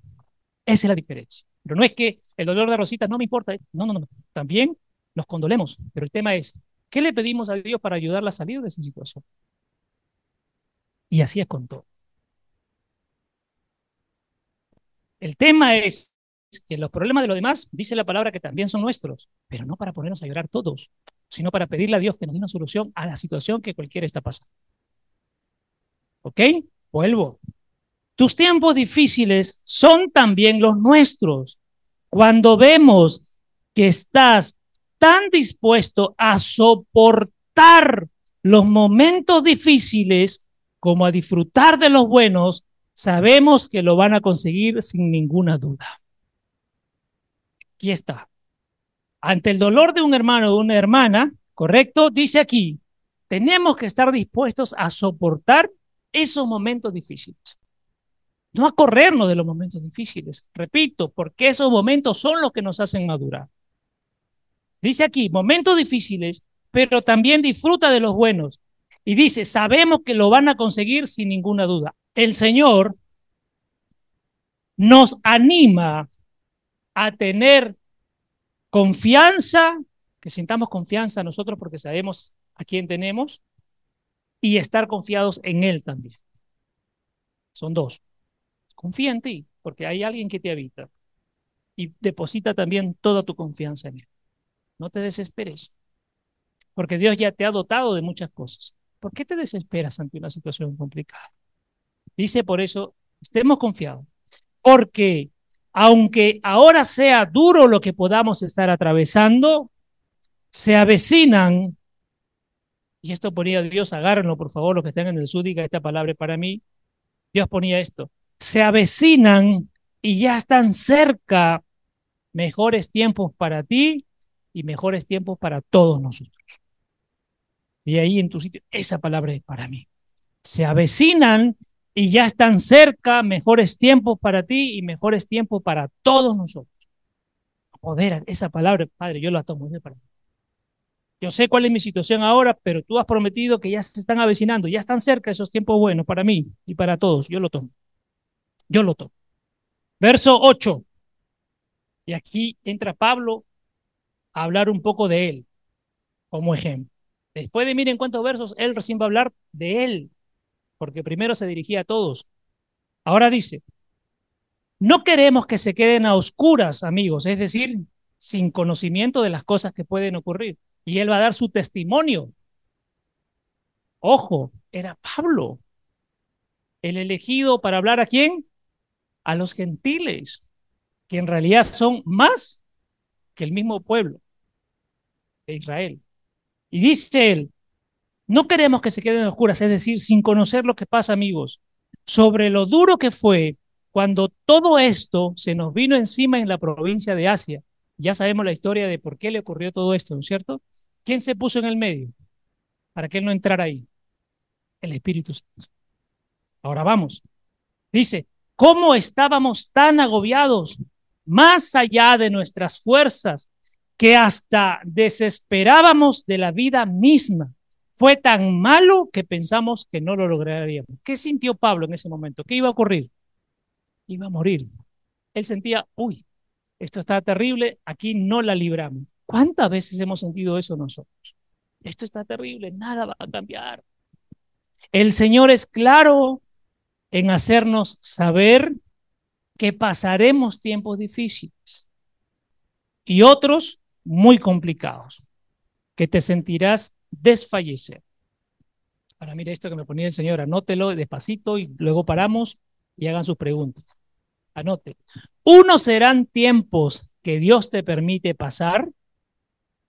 Esa es la diferencia. Pero no es que el dolor de Rosita no me importa. No, no, no. También nos condolemos. Pero el tema es, ¿qué le pedimos a Dios para ayudarla a salir de esa situación? Y así es con todo. El tema es que los problemas de los demás, dice la palabra que también son nuestros, pero no para ponernos a llorar todos, sino para pedirle a Dios que nos dé una solución a la situación que cualquiera está pasando. ¿Ok? Vuelvo. Tus tiempos difíciles son también los nuestros. Cuando vemos que estás tan dispuesto a soportar los momentos difíciles como a disfrutar de los buenos, sabemos que lo van a conseguir sin ninguna duda. Aquí está. Ante el dolor de un hermano o una hermana, ¿correcto? Dice aquí, tenemos que estar dispuestos a soportar esos momentos difíciles no a corrernos de los momentos difíciles. Repito, porque esos momentos son los que nos hacen madurar. Dice aquí, momentos difíciles, pero también disfruta de los buenos. Y dice, sabemos que lo van a conseguir sin ninguna duda. El Señor nos anima a tener confianza, que sintamos confianza nosotros porque sabemos a quién tenemos, y estar confiados en Él también. Son dos. Confía en ti, porque hay alguien que te habita. Y deposita también toda tu confianza en Él. No te desesperes, porque Dios ya te ha dotado de muchas cosas. ¿Por qué te desesperas ante una situación complicada? Dice por eso, estemos confiados, porque aunque ahora sea duro lo que podamos estar atravesando, se avecinan, y esto ponía Dios, agárrenlo por favor, los que están en el sur, diga esta palabra para mí, Dios ponía esto, se avecinan y ya están cerca mejores tiempos para ti y mejores tiempos para todos nosotros. Y ahí en tu sitio, esa palabra es para mí. Se avecinan y ya están cerca mejores tiempos para ti y mejores tiempos para todos nosotros. Poder, esa palabra, Padre, yo la tomo. para mí. Yo sé cuál es mi situación ahora, pero tú has prometido que ya se están avecinando, ya están cerca esos tiempos buenos para mí y para todos. Yo lo tomo. Yo lo tomo. Verso 8. Y aquí entra Pablo a hablar un poco de él como ejemplo. Después de miren cuántos versos, él recién va a hablar de él, porque primero se dirigía a todos. Ahora dice, no queremos que se queden a oscuras, amigos, es decir, sin conocimiento de las cosas que pueden ocurrir. Y él va a dar su testimonio. Ojo, era Pablo, el elegido para hablar a quién? A los gentiles, que en realidad son más que el mismo pueblo de Israel. Y dice él, no queremos que se queden oscuras, es decir, sin conocer lo que pasa, amigos, sobre lo duro que fue cuando todo esto se nos vino encima en la provincia de Asia. Ya sabemos la historia de por qué le ocurrió todo esto, ¿no es cierto? ¿Quién se puso en el medio para que él no entrara ahí? El Espíritu Santo. Ahora vamos. Dice, ¿cómo estábamos tan agobiados, más allá de nuestras fuerzas, que hasta desesperábamos de la vida misma? Fue tan malo que pensamos que no lo lograríamos. ¿Qué sintió Pablo en ese momento? ¿Qué iba a ocurrir? Iba a morir. Él sentía, uy, esto está terrible, aquí no la libramos. ¿Cuántas veces hemos sentido eso nosotros? Esto está terrible, nada va a cambiar. El Señor es claro en hacernos saber que pasaremos tiempos difíciles y otros muy complicados, que te sentirás desfallecer. Ahora mira esto que me ponía el Señor, anótelo despacito y luego paramos y hagan sus preguntas. Anote. Unos serán tiempos que Dios te permite pasar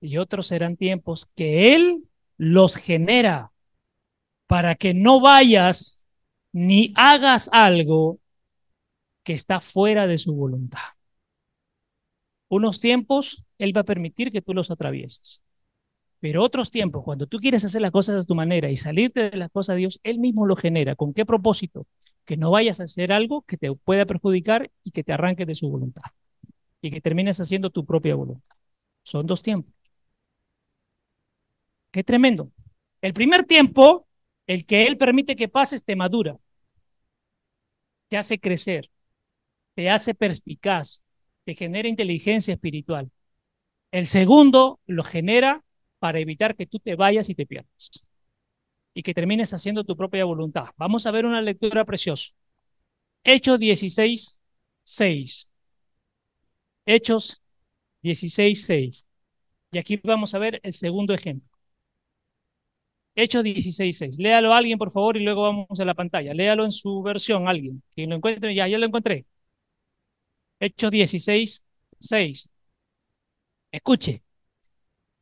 y otros serán tiempos que Él los genera para que no vayas ni hagas algo que está fuera de su voluntad. Unos tiempos Él va a permitir que tú los atravieses. Pero otros tiempos, cuando tú quieres hacer las cosas de tu manera y salirte de las cosas de Dios, Él mismo lo genera. ¿Con qué propósito? Que no vayas a hacer algo que te pueda perjudicar y que te arranque de su voluntad. Y que termines haciendo tu propia voluntad. Son dos tiempos. Qué tremendo. El primer tiempo, el que Él permite que pases, te madura, te hace crecer, te hace perspicaz, te genera inteligencia espiritual. El segundo lo genera para evitar que tú te vayas y te pierdas y que termines haciendo tu propia voluntad. Vamos a ver una lectura preciosa. Hechos 16, 6. Hechos 16, 6. Y aquí vamos a ver el segundo ejemplo. Hechos 16.6. Léalo alguien, por favor, y luego vamos a la pantalla. Léalo en su versión, alguien. Quien lo encuentre, ya, ya lo encontré. Hechos 16.6. Escuche.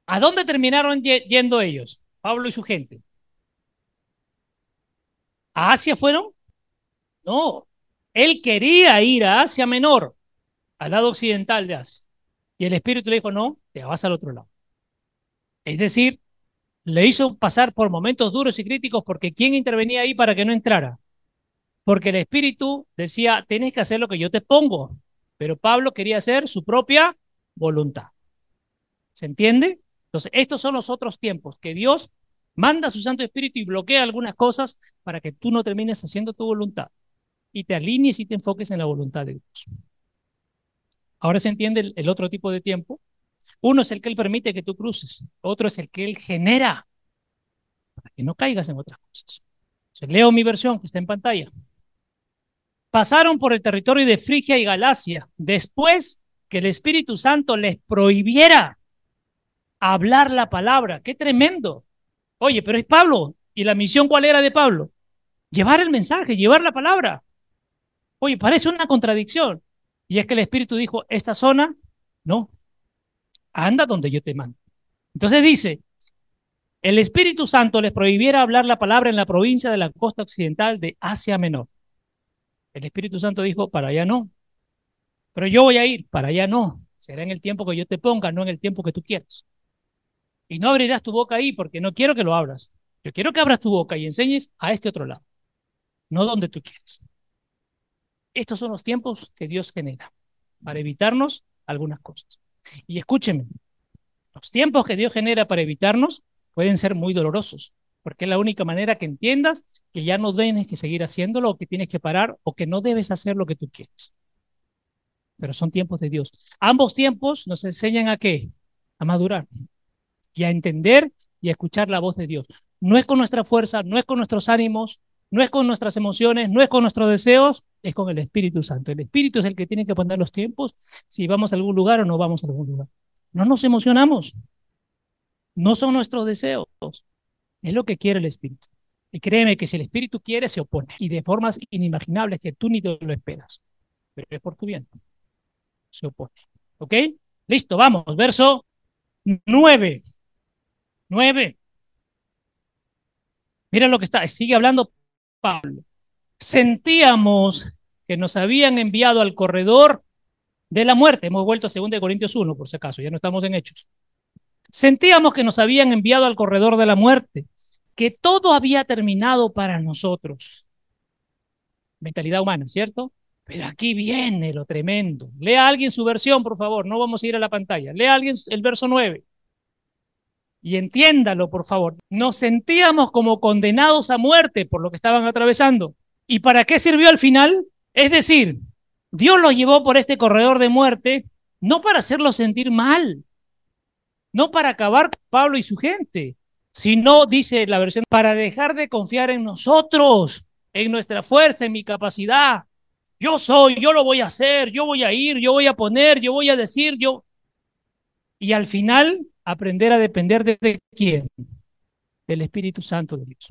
¿A dónde terminaron yendo ellos? Pablo y su gente. ¿A Asia fueron? No. Él quería ir a Asia Menor, al lado occidental de Asia. Y el Espíritu le dijo, no, te vas al otro lado. Es decir, le hizo pasar por momentos duros y críticos porque ¿quién intervenía ahí para que no entrara? Porque el Espíritu decía, tienes que hacer lo que yo te pongo, pero Pablo quería hacer su propia voluntad. ¿Se entiende? Entonces, estos son los otros tiempos que Dios manda a su Santo Espíritu y bloquea algunas cosas para que tú no termines haciendo tu voluntad y te alinees y te enfoques en la voluntad de Dios. Ahora se entiende el otro tipo de tiempo, uno es el que Él permite que tú cruces, otro es el que Él genera para que no caigas en otras cosas. leo mi versión que está en pantalla. Pasaron por el territorio de Frigia y Galacia después que el Espíritu Santo les prohibiera hablar la palabra. ¡Qué tremendo! Oye, pero es Pablo. ¿Y la misión cuál era de Pablo? Llevar el mensaje, llevar la palabra. Oye, parece una contradicción. Y es que el Espíritu dijo, esta zona, no, anda donde yo te mando. Entonces dice, el Espíritu Santo les prohibiera hablar la palabra en la provincia de la costa occidental de Asia Menor. El Espíritu Santo dijo, para allá no. Pero yo voy a ir, para allá no. será en el tiempo que yo te ponga, no en el tiempo que tú quieras. Y no abrirás tu boca ahí porque no quiero que lo abras. Yo quiero que abras tu boca y enseñes a este otro lado, no donde tú quieres. Estos son los tiempos que Dios genera para evitarnos algunas cosas. Y escúcheme, los tiempos que Dios genera para evitarnos pueden ser muy dolorosos, porque es la única manera que entiendas que ya no tienes que seguir haciéndolo o que tienes que parar o que no debes hacer lo que tú quieres. Pero son tiempos de Dios. Ambos tiempos nos enseñan a qué? A madurar y a entender y a escuchar la voz de Dios. No es con nuestra fuerza, no es con nuestros ánimos, no es con nuestras emociones, no es con nuestros deseos, es con el Espíritu Santo. El Espíritu es el que tiene que poner los tiempos si vamos a algún lugar o no vamos a algún lugar. No nos emocionamos. No son nuestros deseos. Es lo que quiere el Espíritu. Y créeme que si el Espíritu quiere, se opone. Y de formas inimaginables que tú ni te lo esperas. Pero es por tu bien. Se opone. ¿Ok? Listo, vamos. Verso 9. 9. Mira lo que está. Sigue hablando Pablo. Sentíamos que nos habían enviado al corredor de la muerte. Hemos vuelto a 2 Corintios 1, por si acaso, ya no estamos en Hechos. Sentíamos que nos habían enviado al corredor de la muerte, que todo había terminado para nosotros. Mentalidad humana, ¿cierto? Pero aquí viene lo tremendo. Lea alguien su versión, por favor, no vamos a ir a la pantalla. Lea alguien el verso 9. Y entiéndalo, por favor. Nos sentíamos como condenados a muerte por lo que estaban atravesando. ¿Y para qué sirvió al final? Es decir, Dios los llevó por este corredor de muerte no para hacerlos sentir mal, no para acabar con Pablo y su gente, sino, dice la versión, para dejar de confiar en nosotros, en nuestra fuerza, en mi capacidad. Yo soy, yo lo voy a hacer, yo voy a ir, yo voy a poner, yo voy a decir, yo... Y al final, aprender a depender de quién? Del Espíritu Santo de Dios.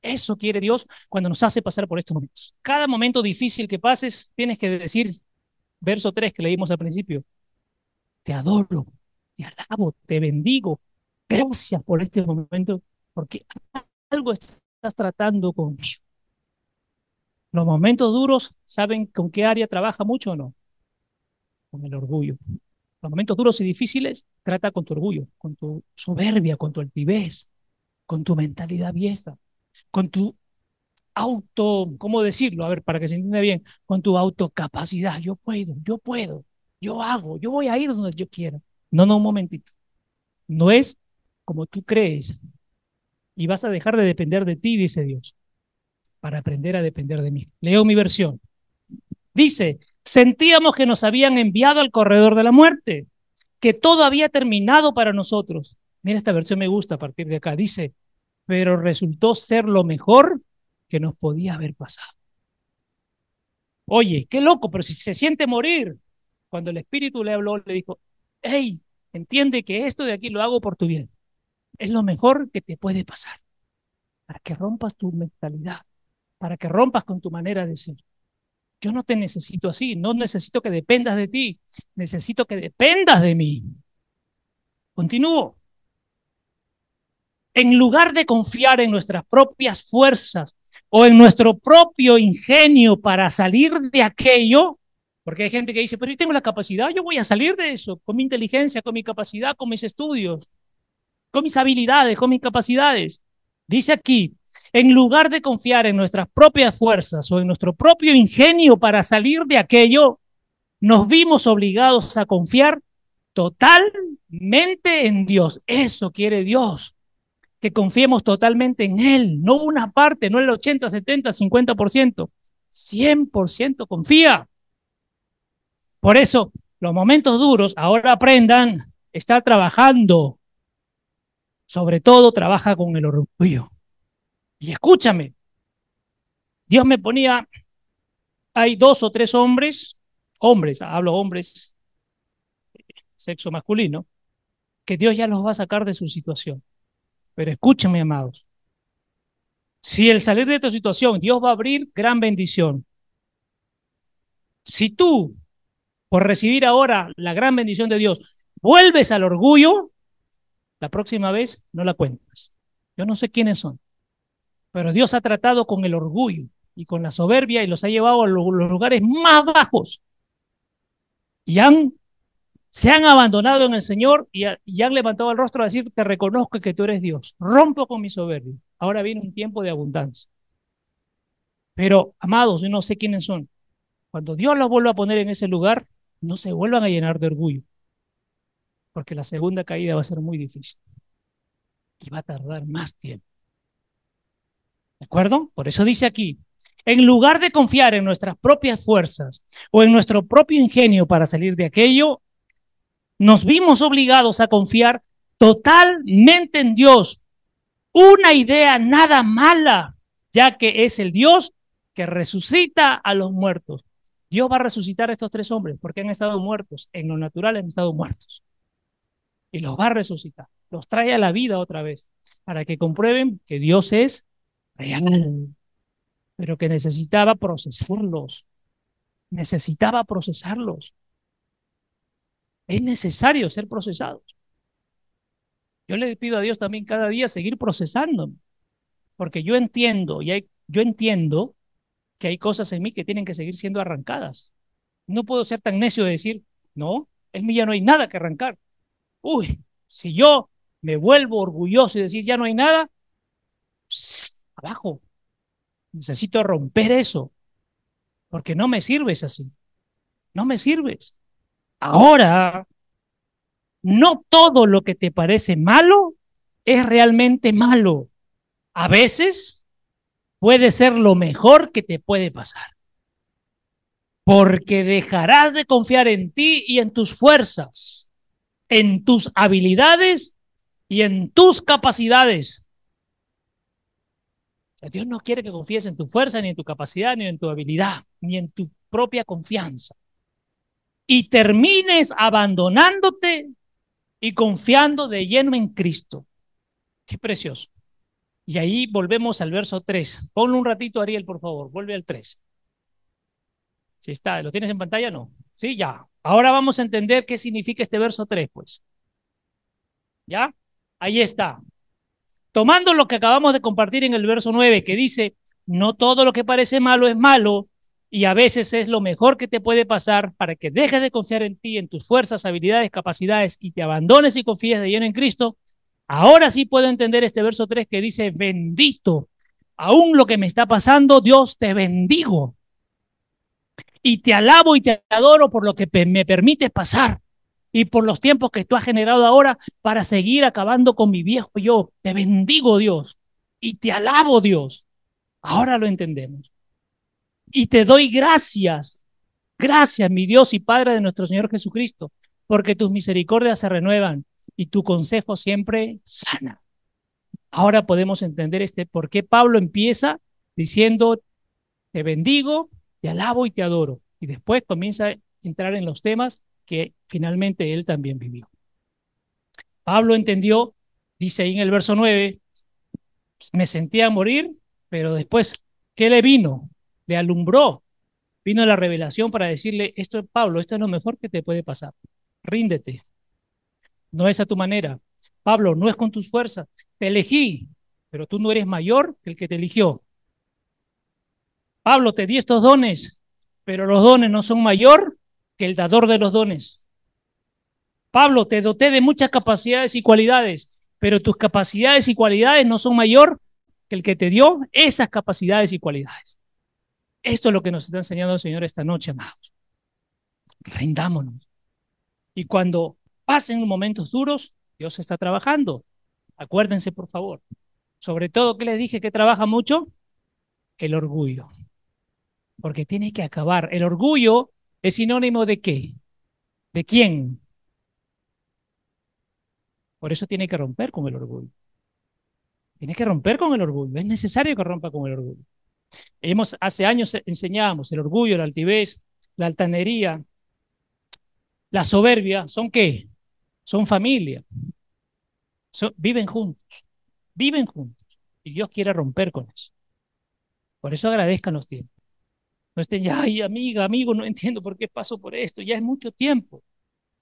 Eso quiere Dios cuando nos hace pasar por estos momentos. Cada momento difícil que pases, tienes que decir, verso 3 que leímos al principio, te adoro, te alabo, te bendigo. Gracias por este momento, porque algo estás tratando conmigo. Los momentos duros, ¿saben con qué área trabaja mucho o no? Con el orgullo. Los momentos duros y difíciles, trata con tu orgullo, con tu soberbia, con tu altivez, con tu mentalidad vieja, con tu auto, ¿cómo decirlo? A ver, para que se entienda bien, con tu autocapacidad. Yo puedo, yo puedo, yo hago, yo voy a ir donde yo quiera. No, no, un momentito. No es como tú crees. Y vas a dejar de depender de ti, dice Dios, para aprender a depender de mí. Leo mi versión. Dice, sentíamos que nos habían enviado al corredor de la muerte, que todo había terminado para nosotros. Mira, esta versión me gusta a partir de acá. Dice, pero resultó ser lo mejor que nos podía haber pasado. Oye, qué loco, pero si se siente morir, cuando el Espíritu le habló, le dijo, hey, entiende que esto de aquí lo hago por tu bien. Es lo mejor que te puede pasar, para que rompas tu mentalidad, para que rompas con tu manera de ser. Yo no te necesito así, no necesito que dependas de ti, necesito que dependas de mí. Continúo en lugar de confiar en nuestras propias fuerzas o en nuestro propio ingenio para salir de aquello, porque hay gente que dice, pero yo tengo la capacidad, yo voy a salir de eso, con mi inteligencia, con mi capacidad, con mis estudios, con mis habilidades, con mis capacidades. Dice aquí, en lugar de confiar en nuestras propias fuerzas o en nuestro propio ingenio para salir de aquello, nos vimos obligados a confiar totalmente en Dios. Eso quiere Dios que confiemos totalmente en Él, no una parte, no el 80, 70, 50%, 100% confía. Por eso, los momentos duros, ahora aprendan, estar trabajando. Sobre todo, trabaja con el orgullo. Y escúchame, Dios me ponía, hay dos o tres hombres, hombres, hablo hombres, sexo masculino, que Dios ya los va a sacar de su situación. Pero escúchenme, amados. Si el salir de tu situación, Dios va a abrir gran bendición. Si tú, por recibir ahora la gran bendición de Dios, vuelves al orgullo, la próxima vez no la cuentas. Yo no sé quiénes son, pero Dios ha tratado con el orgullo y con la soberbia y los ha llevado a los lugares más bajos y han se han abandonado en el Señor y, y, han levantado el rostro a decir, te reconozco que tú eres Dios, rompo con mi soberbia. Ahora viene un tiempo de abundancia. Pero, amados, yo no sé quiénes son. Cuando Dios los vuelva a poner en ese lugar, no se vuelvan a llenar de orgullo, porque la segunda caída va a ser muy difícil y va a tardar más tiempo. ¿De acuerdo? Por eso dice aquí, en lugar de confiar en nuestras propias fuerzas o en nuestro propio ingenio para salir de aquello, nos vimos obligados a confiar totalmente en Dios. Una idea nada mala, ya que es el Dios que resucita a los muertos. Dios va a resucitar a estos tres hombres porque han estado muertos. En lo natural han estado muertos. Y los va a resucitar. Los trae a la vida otra vez para que comprueben que Dios es real, pero que necesitaba procesarlos. Necesitaba procesarlos. Es necesario ser procesados. Yo le pido a Dios también cada día seguir procesando, porque yo entiendo, y yo entiendo que hay cosas en mí que tienen que seguir siendo arrancadas. No puedo ser tan necio de decir, no, en mí ya no hay nada que arrancar. Uy, si yo me vuelvo orgulloso y decir ya no hay nada, abajo. Necesito romper eso, porque no me sirves así. No me sirves. Ahora, no todo lo que te parece malo es realmente malo. A veces puede ser lo mejor que te puede pasar. Porque dejarás de confiar en ti y en tus fuerzas, en tus habilidades y en tus capacidades. Dios no quiere que confíes en tu fuerza, ni en tu capacidad, ni en tu habilidad, ni en tu propia confianza. Y termines abandonándote y confiando de lleno en Cristo. Qué precioso. Y ahí volvemos al verso 3. Ponlo un ratito, Ariel, por favor. Vuelve al 3. Si está, ¿lo tienes en pantalla? No. Sí, ya. Ahora vamos a entender qué significa este verso 3, pues. ¿Ya? Ahí está. Tomando lo que acabamos de compartir en el verso 9, que dice, no todo lo que parece malo es malo, y a veces es lo mejor que te puede pasar para que dejes de confiar en ti, en tus fuerzas, habilidades, capacidades, y te abandones y confíes de lleno en Cristo, Ahora sí puedo entender este verso 3 que dice, bendito, aún lo que me está pasando, Dios te bendigo. Y te alabo y te adoro por lo que me permites pasar y por los tiempos que tú has generado ahora para seguir acabando con mi viejo yo. Te bendigo Dios y te alabo Dios. Ahora lo entendemos. Y te doy gracias, gracias mi Dios y Padre de nuestro Señor Jesucristo, porque tus misericordias se renuevan y tu consejo siempre sana. Ahora podemos entender este por qué Pablo empieza diciendo, te bendigo, te alabo y te adoro. Y después comienza a entrar en los temas que finalmente él también vivió. Pablo entendió, dice ahí en el verso 9, me sentía a morir, pero después, ¿qué le vino? Le alumbró. Vino la revelación para decirle, esto es Pablo, esto es lo mejor que te puede pasar. Ríndete, no es a tu manera. Pablo, no es con tus fuerzas. Te elegí, pero tú no eres mayor que el que te eligió. Pablo, te di estos dones, pero los dones no son mayor que el dador de los dones. Pablo, te doté de muchas capacidades y cualidades, pero tus capacidades y cualidades no son mayor que el que te dio esas capacidades y cualidades. Esto es lo que nos está enseñando el Señor esta noche, amados. Rindámonos. Y cuando pasen momentos duros, Dios está trabajando. Acuérdense, por favor. Sobre todo, ¿qué les dije que trabaja mucho? El orgullo. Porque tiene que acabar. El orgullo es sinónimo de qué? ¿De quién? Por eso tiene que romper con el orgullo. Tiene que romper con el orgullo. Es necesario que rompa con el orgullo. Hemos, hace años enseñábamos el orgullo, la altivez, la altanería, la soberbia. ¿Son qué? son familia, viven juntos, viven juntos. Y Dios quiere romper con eso. Por eso agradezcan los tiempos. No estén ya, ay, amiga, amigo, no entiendo por qué paso por esto. Ya es mucho tiempo.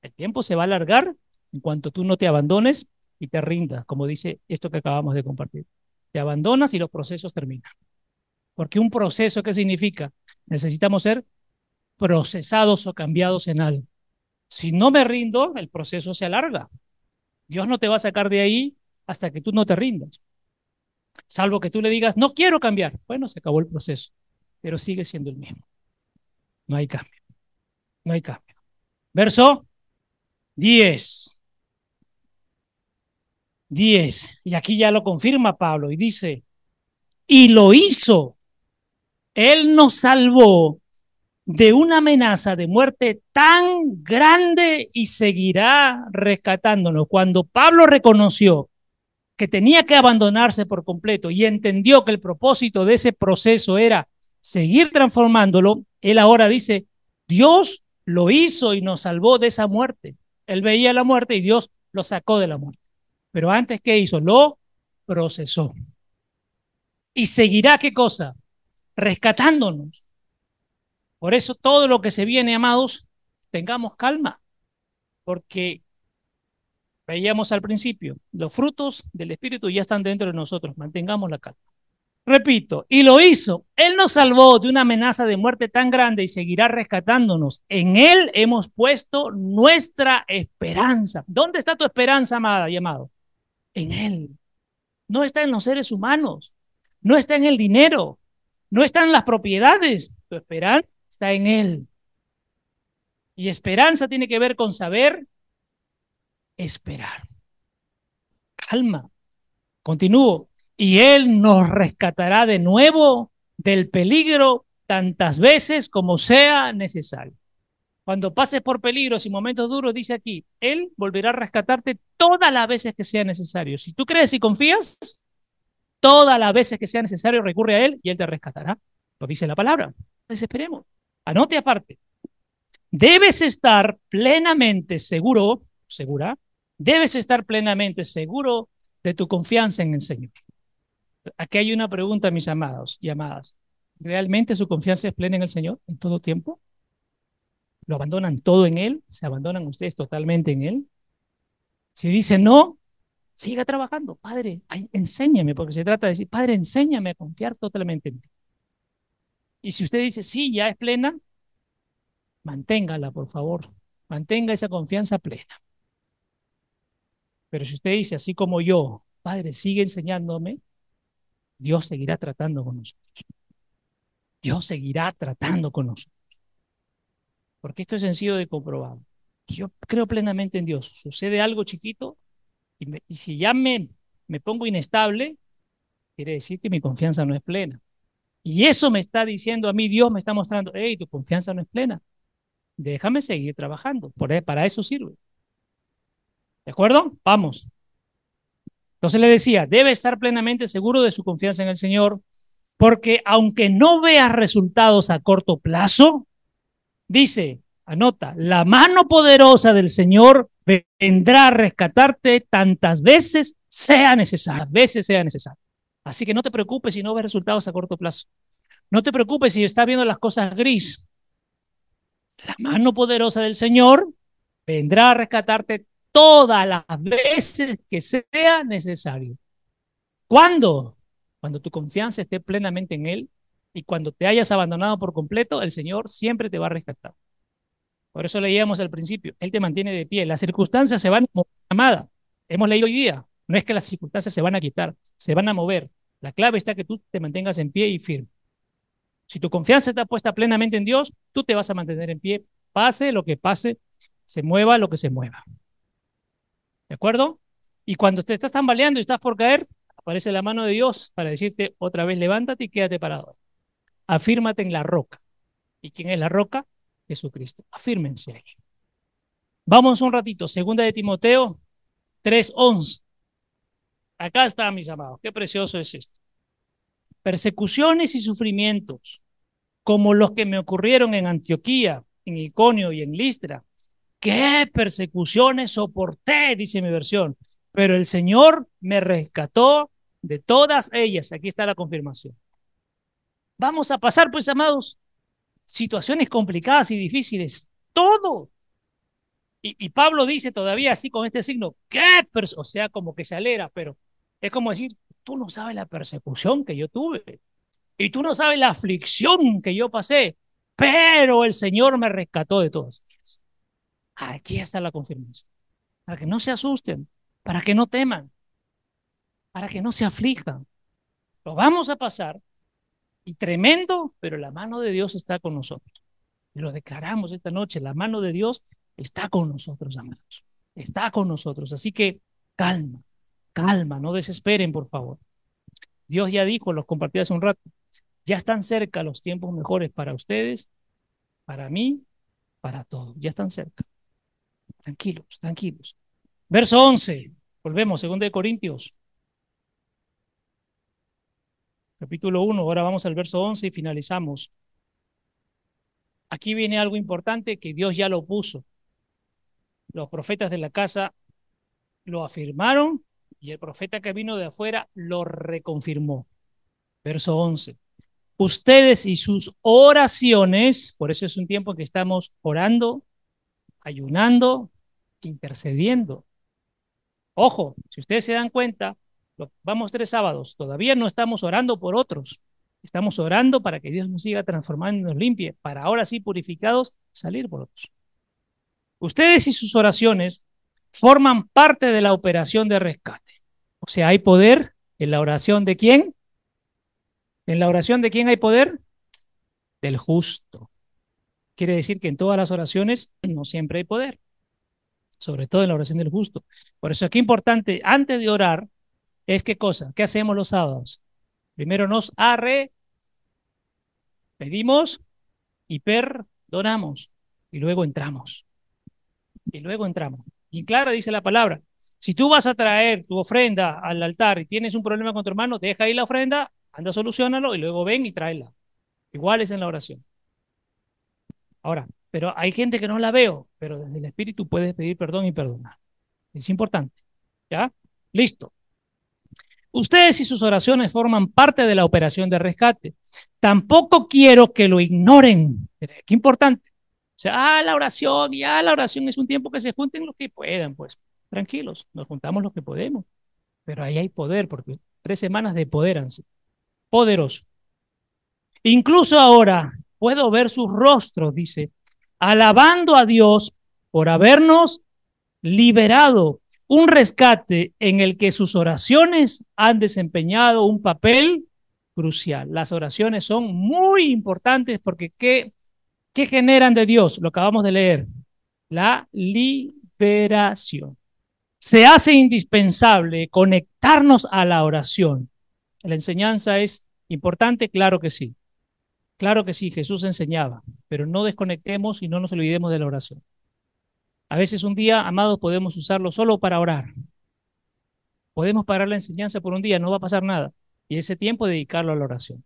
El tiempo se va a alargar en cuanto tú no te abandones y te rindas, como dice esto que acabamos de compartir. Te abandonas y los procesos terminan. Porque un proceso, ¿qué significa? Necesitamos ser procesados o cambiados en algo. Si no me rindo, el proceso se alarga. Dios no te va a sacar de ahí hasta que tú no te rindas. Salvo que tú le digas, no quiero cambiar. Bueno, se acabó el proceso, pero sigue siendo el mismo. No hay cambio. No hay cambio. Verso 10. 10. Y aquí ya lo confirma Pablo y dice, y lo hizo. Él nos salvó de una amenaza de muerte tan grande y seguirá rescatándonos. Cuando Pablo reconoció que tenía que abandonarse por completo y entendió que el propósito de ese proceso era seguir transformándolo, él ahora dice, Dios lo hizo y nos salvó de esa muerte. Él veía la muerte y Dios lo sacó de la muerte. Pero antes, ¿qué hizo? Lo procesó. Y seguirá, ¿qué cosa? Rescatándonos. Por eso todo lo que se viene, amados, tengamos calma, porque Veíamos al principio, los frutos del Espíritu ya están dentro de nosotros, mantengamos la calma. Repito, y lo hizo. Él nos salvó de una amenaza de muerte tan grande y seguirá rescatándonos. En Él hemos puesto nuestra esperanza. ¿Dónde está tu esperanza, amada y amado? En Él. No está en los seres humanos, no está en el dinero, no está en las propiedades. Tu esperanza está en Él. Y esperanza tiene que ver con saber esperar. Calma. Continúo. Y Él nos rescatará de nuevo del peligro tantas veces como sea necesario. Cuando pases por peligros y momentos duros, dice aquí, Él volverá a rescatarte todas las veces que sea necesario. Si tú crees y confías, todas las veces que sea necesario recurre a Él y Él te rescatará. Lo dice la palabra. Desesperemos. Anote aparte. Debes estar plenamente seguro, segura, debes estar plenamente seguro de tu confianza en el Señor. Aquí hay una pregunta, mis amados y amadas. ¿Realmente su confianza es plena en el Señor en todo tiempo? ¿Lo abandonan todo en Él? ¿Se abandonan ustedes totalmente en Él? Si dice no, siga trabajando. Padre, enséñame, porque se trata de decir, Padre, enséñame a confiar totalmente en ti. Y si usted dice, sí, ya es plena, manténgala, por favor. Mantenga esa confianza plena. Pero si usted dice, así como yo, Padre, sigue enseñándome, Dios seguirá tratando con nosotros. Dios seguirá tratando con nosotros. Porque esto es sencillo de comprobar. Yo creo plenamente en Dios. Sucede algo chiquito y, si ya me, me pongo inestable, quiere decir que mi confianza no es plena. Y eso me está diciendo a mí, Dios me está mostrando, hey, tu confianza no es plena. Déjame seguir trabajando. Por, para eso sirve. ¿De acuerdo? Vamos. Entonces le decía, debe estar plenamente seguro de su confianza en el Señor, porque aunque no veas resultados a corto plazo, dice, anota, la mano poderosa del Señor vendrá a rescatarte tantas veces sea necesario, veces sea necesario. Así que no te preocupes si no ves resultados a corto plazo. No te preocupes si estás viendo las cosas gris. La mano poderosa del Señor vendrá a rescatarte todas las veces que sea necesario. ¿Cuándo? Cuando tu confianza esté plenamente en Él y cuando te hayas abandonado por completo, el Señor siempre te va a rescatar. Por eso leíamos al principio, Él te mantiene de pie. Las circunstancias se van a mover. Hemos leído hoy día. No es que las circunstancias se van a quitar, se van a mover. La clave está que tú te mantengas en pie y firme. Si tu confianza está puesta plenamente en Dios, tú te vas a mantener en pie, pase lo que pase, se mueva lo que se mueva. ¿De acuerdo? Y cuando te estás tambaleando y estás por caer, aparece la mano de Dios para decirte otra vez levántate y quédate parado. Afírmate en la roca. ¿Y quién es la roca? Jesucristo. Afírmense ahí. Vamos un ratito. Segunda de Timoteo 3:11. Acá está, mis amados. Qué precioso es esto. Persecuciones y sufrimientos, como los que me ocurrieron en Antioquía, en Iconio y en Listra, ¿Qué persecuciones soporté? Dice mi versión. Pero el Señor me rescató de todas ellas. Aquí está la confirmación. Vamos a pasar, pues, amados, situaciones complicadas y difíciles. Todo. Y, Pablo dice todavía así con este signo, ¿qué? O sea, como que se alera, pero es como decir, tú no sabes la persecución que yo tuve. Y tú no sabes la aflicción que yo pasé. Pero el Señor me rescató de todas. Aquí está la confirmación. Para que no se asusten, para que no teman, para que no se aflijan. Lo vamos a pasar y tremendo, pero la mano de Dios está con nosotros. Y lo declaramos esta noche, la mano de Dios está con nosotros, amados. Está con nosotros. Así que calma, calma, no desesperen, por favor. Dios ya dijo, los compartí hace un rato, ya están cerca los tiempos mejores para ustedes, para mí, para todos. Ya están cerca. Tranquilos, tranquilos. Verso 11. Volvemos, 2 de Corintios. Capítulo 1. Ahora vamos al verso 11 y finalizamos. Aquí viene algo importante que Dios ya lo puso. Los profetas de la casa lo afirmaron y el profeta que vino de afuera lo reconfirmó. Verso 11. Ustedes y sus oraciones, por eso es un tiempo que estamos orando, ayunando, intercediendo. Ojo, si ustedes se dan cuenta, vamos tres sábados, todavía no estamos orando por otros. Estamos orando para que Dios nos siga transformando y nos limpie, para ahora sí purificados salir por otros. Ustedes y sus oraciones forman parte de la operación de rescate. O sea, hay poder en la oración de quién? ¿En la oración de quién hay poder? Del justo. Quiere decir que en todas las oraciones no siempre hay poder, sobre todo en la oración del justo. Por eso aquí importante, antes de orar, es qué cosa, ¿qué hacemos los sábados? Primero nos arre, pedimos y perdonamos y luego entramos. Y luego entramos. Y claro dice la palabra, si tú vas a traer tu ofrenda al altar y tienes un problema con tu hermano, deja ahí la ofrenda, anda, solucionalo y luego ven y tráela. Igual es en la oración. Ahora, pero hay gente que no la veo, pero desde el Espíritu puedes pedir perdón y perdonar. Es importante. ¿Ya? Listo. Ustedes y sus oraciones forman parte de la operación de rescate. Tampoco quiero que lo ignoren. Qué importante. O sea, ah, la oración, ya la oración es un tiempo que se junten los que puedan, pues tranquilos, nos juntamos los que podemos. Pero ahí hay poder, porque tres semanas de poder han sido. Poderoso. Incluso ahora puedo ver sus rostros, dice, alabando a Dios por habernos liberado. Un rescate en el que sus oraciones han desempeñado un papel crucial. Las oraciones son muy importantes porque ¿qué, qué generan de Dios? Lo acabamos de leer. La liberación. Se hace indispensable conectarnos a la oración. La enseñanza es importante, claro que sí. Claro que sí, Jesús enseñaba, pero no desconectemos y no nos olvidemos de la oración. A veces un día, amados, podemos usarlo solo para orar. Podemos parar la enseñanza por un día, no va a pasar nada. Y ese tiempo dedicarlo a la oración.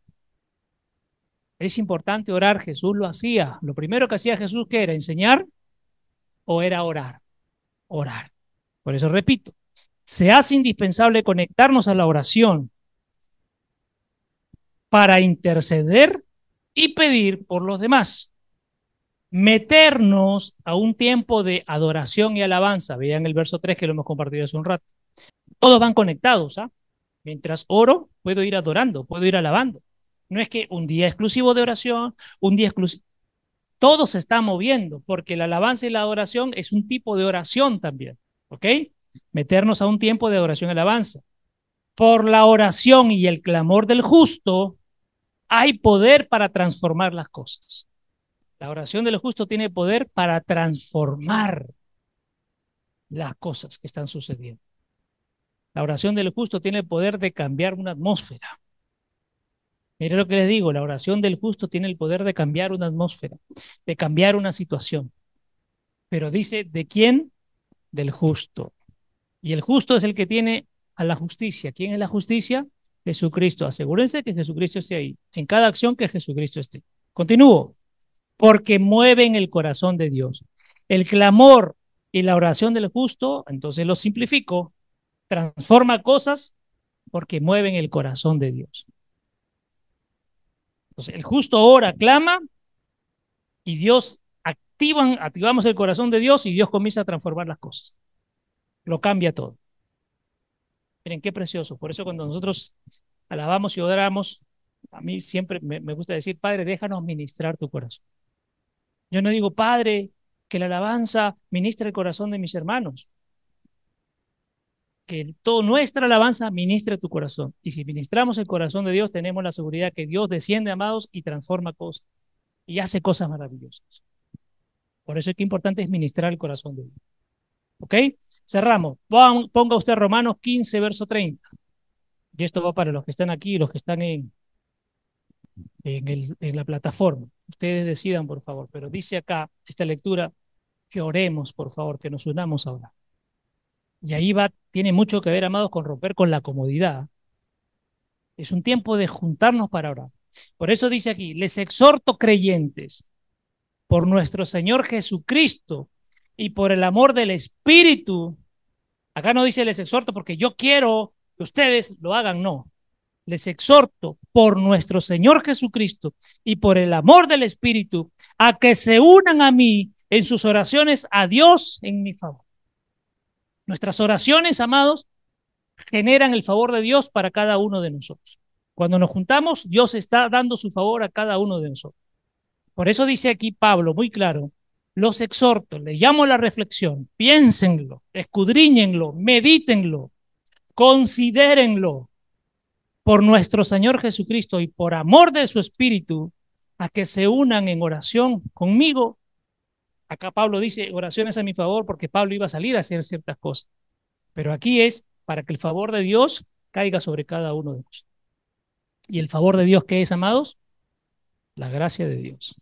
Es importante orar, Jesús lo hacía. Lo primero que hacía Jesús, ¿qué era? ¿Enseñar o era orar? Orar. Por eso repito, se hace indispensable conectarnos a la oración para interceder y pedir por los demás. Meternos a un tiempo de adoración y alabanza. Vean el verso 3 que lo hemos compartido hace un rato. Todos van conectados. ¿ah? Mientras oro, puedo ir adorando, puedo ir alabando. No es que un día exclusivo de oración, un día exclusivo. Todo se está moviendo porque la alabanza y la adoración es un tipo de oración también. ¿Ok? Meternos a un tiempo de adoración y alabanza. Por la oración y el clamor del justo, hay poder para transformar las cosas. La oración del justo tiene poder para transformar las cosas que están sucediendo. La oración del justo tiene el poder de cambiar una atmósfera. Mire lo que les digo, la oración del justo tiene el poder de cambiar una atmósfera, de cambiar una situación. Pero dice, ¿de quién? del justo. Y el justo es el que tiene a la justicia. ¿Quién es la justicia? Jesucristo. Asegúrense que Jesucristo esté ahí. En cada acción que Jesucristo esté. Continúo. Porque mueven el corazón de Dios. El clamor y la oración del justo, entonces lo simplifico, transforma cosas porque mueven el corazón de Dios. Entonces, el justo ora, clama y Dios activamos el corazón de Dios y Dios comienza a transformar las cosas. Lo cambia todo. Miren qué precioso. Por eso cuando nosotros alabamos y oramos, a mí siempre me, me gusta decir, Padre, déjanos ministrar tu corazón. Yo no digo, Padre, que la alabanza ministre el corazón de mis hermanos. Que toda nuestra alabanza ministre tu corazón. Y si ministramos el corazón de Dios, tenemos la seguridad que Dios desciende, amados, y transforma cosas. Y hace cosas maravillosas. Por eso es que importante es ministrar el corazón de Dios. ¿Ok? Cerramos. Ponga usted Romanos 15, verso 30. Y esto va para los que están aquí los que están en, en la plataforma. Ustedes decidan, por favor. Pero dice acá esta lectura que oremos, por favor, que nos unamos ahora. Y ahí va, tiene mucho que ver, amados, con romper con la comodidad. Es un tiempo de juntarnos para orar. Por eso dice aquí, les exhorto creyentes, por nuestro Señor Jesucristo y por el amor del Espíritu. Acá no dice les exhorto porque yo quiero que ustedes lo hagan, no. Les exhorto por nuestro Señor Jesucristo y por el amor del Espíritu a que se unan a mí en sus oraciones a Dios en mi favor. Nuestras oraciones, amados, generan el favor de Dios para cada uno de nosotros. Cuando nos juntamos, Dios está dando su favor a cada uno de nosotros. Por eso dice aquí Pablo muy claro, los exhorto, les llamo a la reflexión, piénsenlo, escudriñenlo, medítenlo, considérenlo por nuestro Señor Jesucristo y por amor de su Espíritu, a que se unan en oración conmigo. Acá Pablo dice oraciones a mi favor porque Pablo iba a salir a hacer ciertas cosas. Pero aquí es para que el favor de Dios caiga sobre cada uno de nosotros. ¿Y el favor de Dios qué es, amados? La gracia de Dios.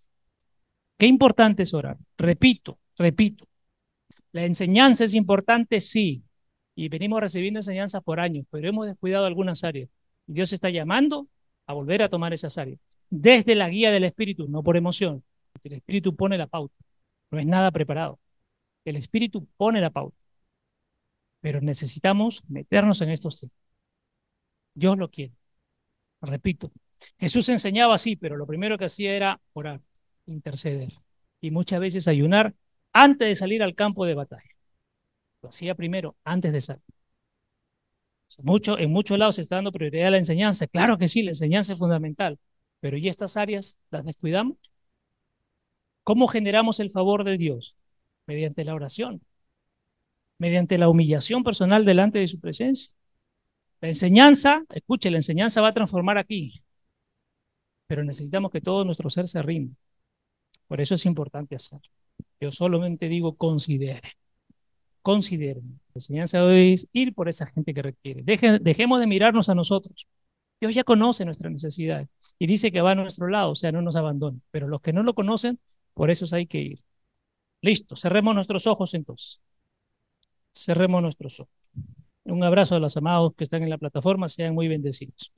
Qué importante es orar. Repito, repito. La enseñanza es importante, sí. Y venimos recibiendo enseñanza por años, pero hemos descuidado algunas áreas. Y Dios está llamando a volver a tomar esas áreas. Desde la guía del Espíritu, no por emoción. El Espíritu pone la pauta. No es nada preparado. El Espíritu pone la pauta. Pero necesitamos meternos en estos temas. Dios lo quiere. Repito, Jesús enseñaba así, pero lo primero que hacía era orar, interceder y muchas veces ayunar antes de salir al campo de batalla. Lo hacía primero, antes de salir. Mucho, en muchos lados se está dando prioridad a la enseñanza. Claro que sí, la enseñanza es fundamental, pero ¿y estas áreas las descuidamos? ¿Cómo generamos el favor de Dios? Mediante la oración, mediante la humillación personal delante de su presencia. La enseñanza, escuche, la enseñanza va a transformar aquí, pero necesitamos que todo nuestro ser se rinde. Por eso es importante hacerlo. Yo solamente digo considere. Consideren. La enseñanza hoy es ir por esa gente que requiere. dejemos de mirarnos a nosotros. Dios ya conoce nuestras necesidades y dice que va a nuestro lado, o sea, no nos abandone. Pero los que no lo conocen, por eso hay que ir. Listo, cerremos nuestros ojos entonces. Cerremos nuestros ojos. Un abrazo a los amados que están en la plataforma, sean muy bendecidos.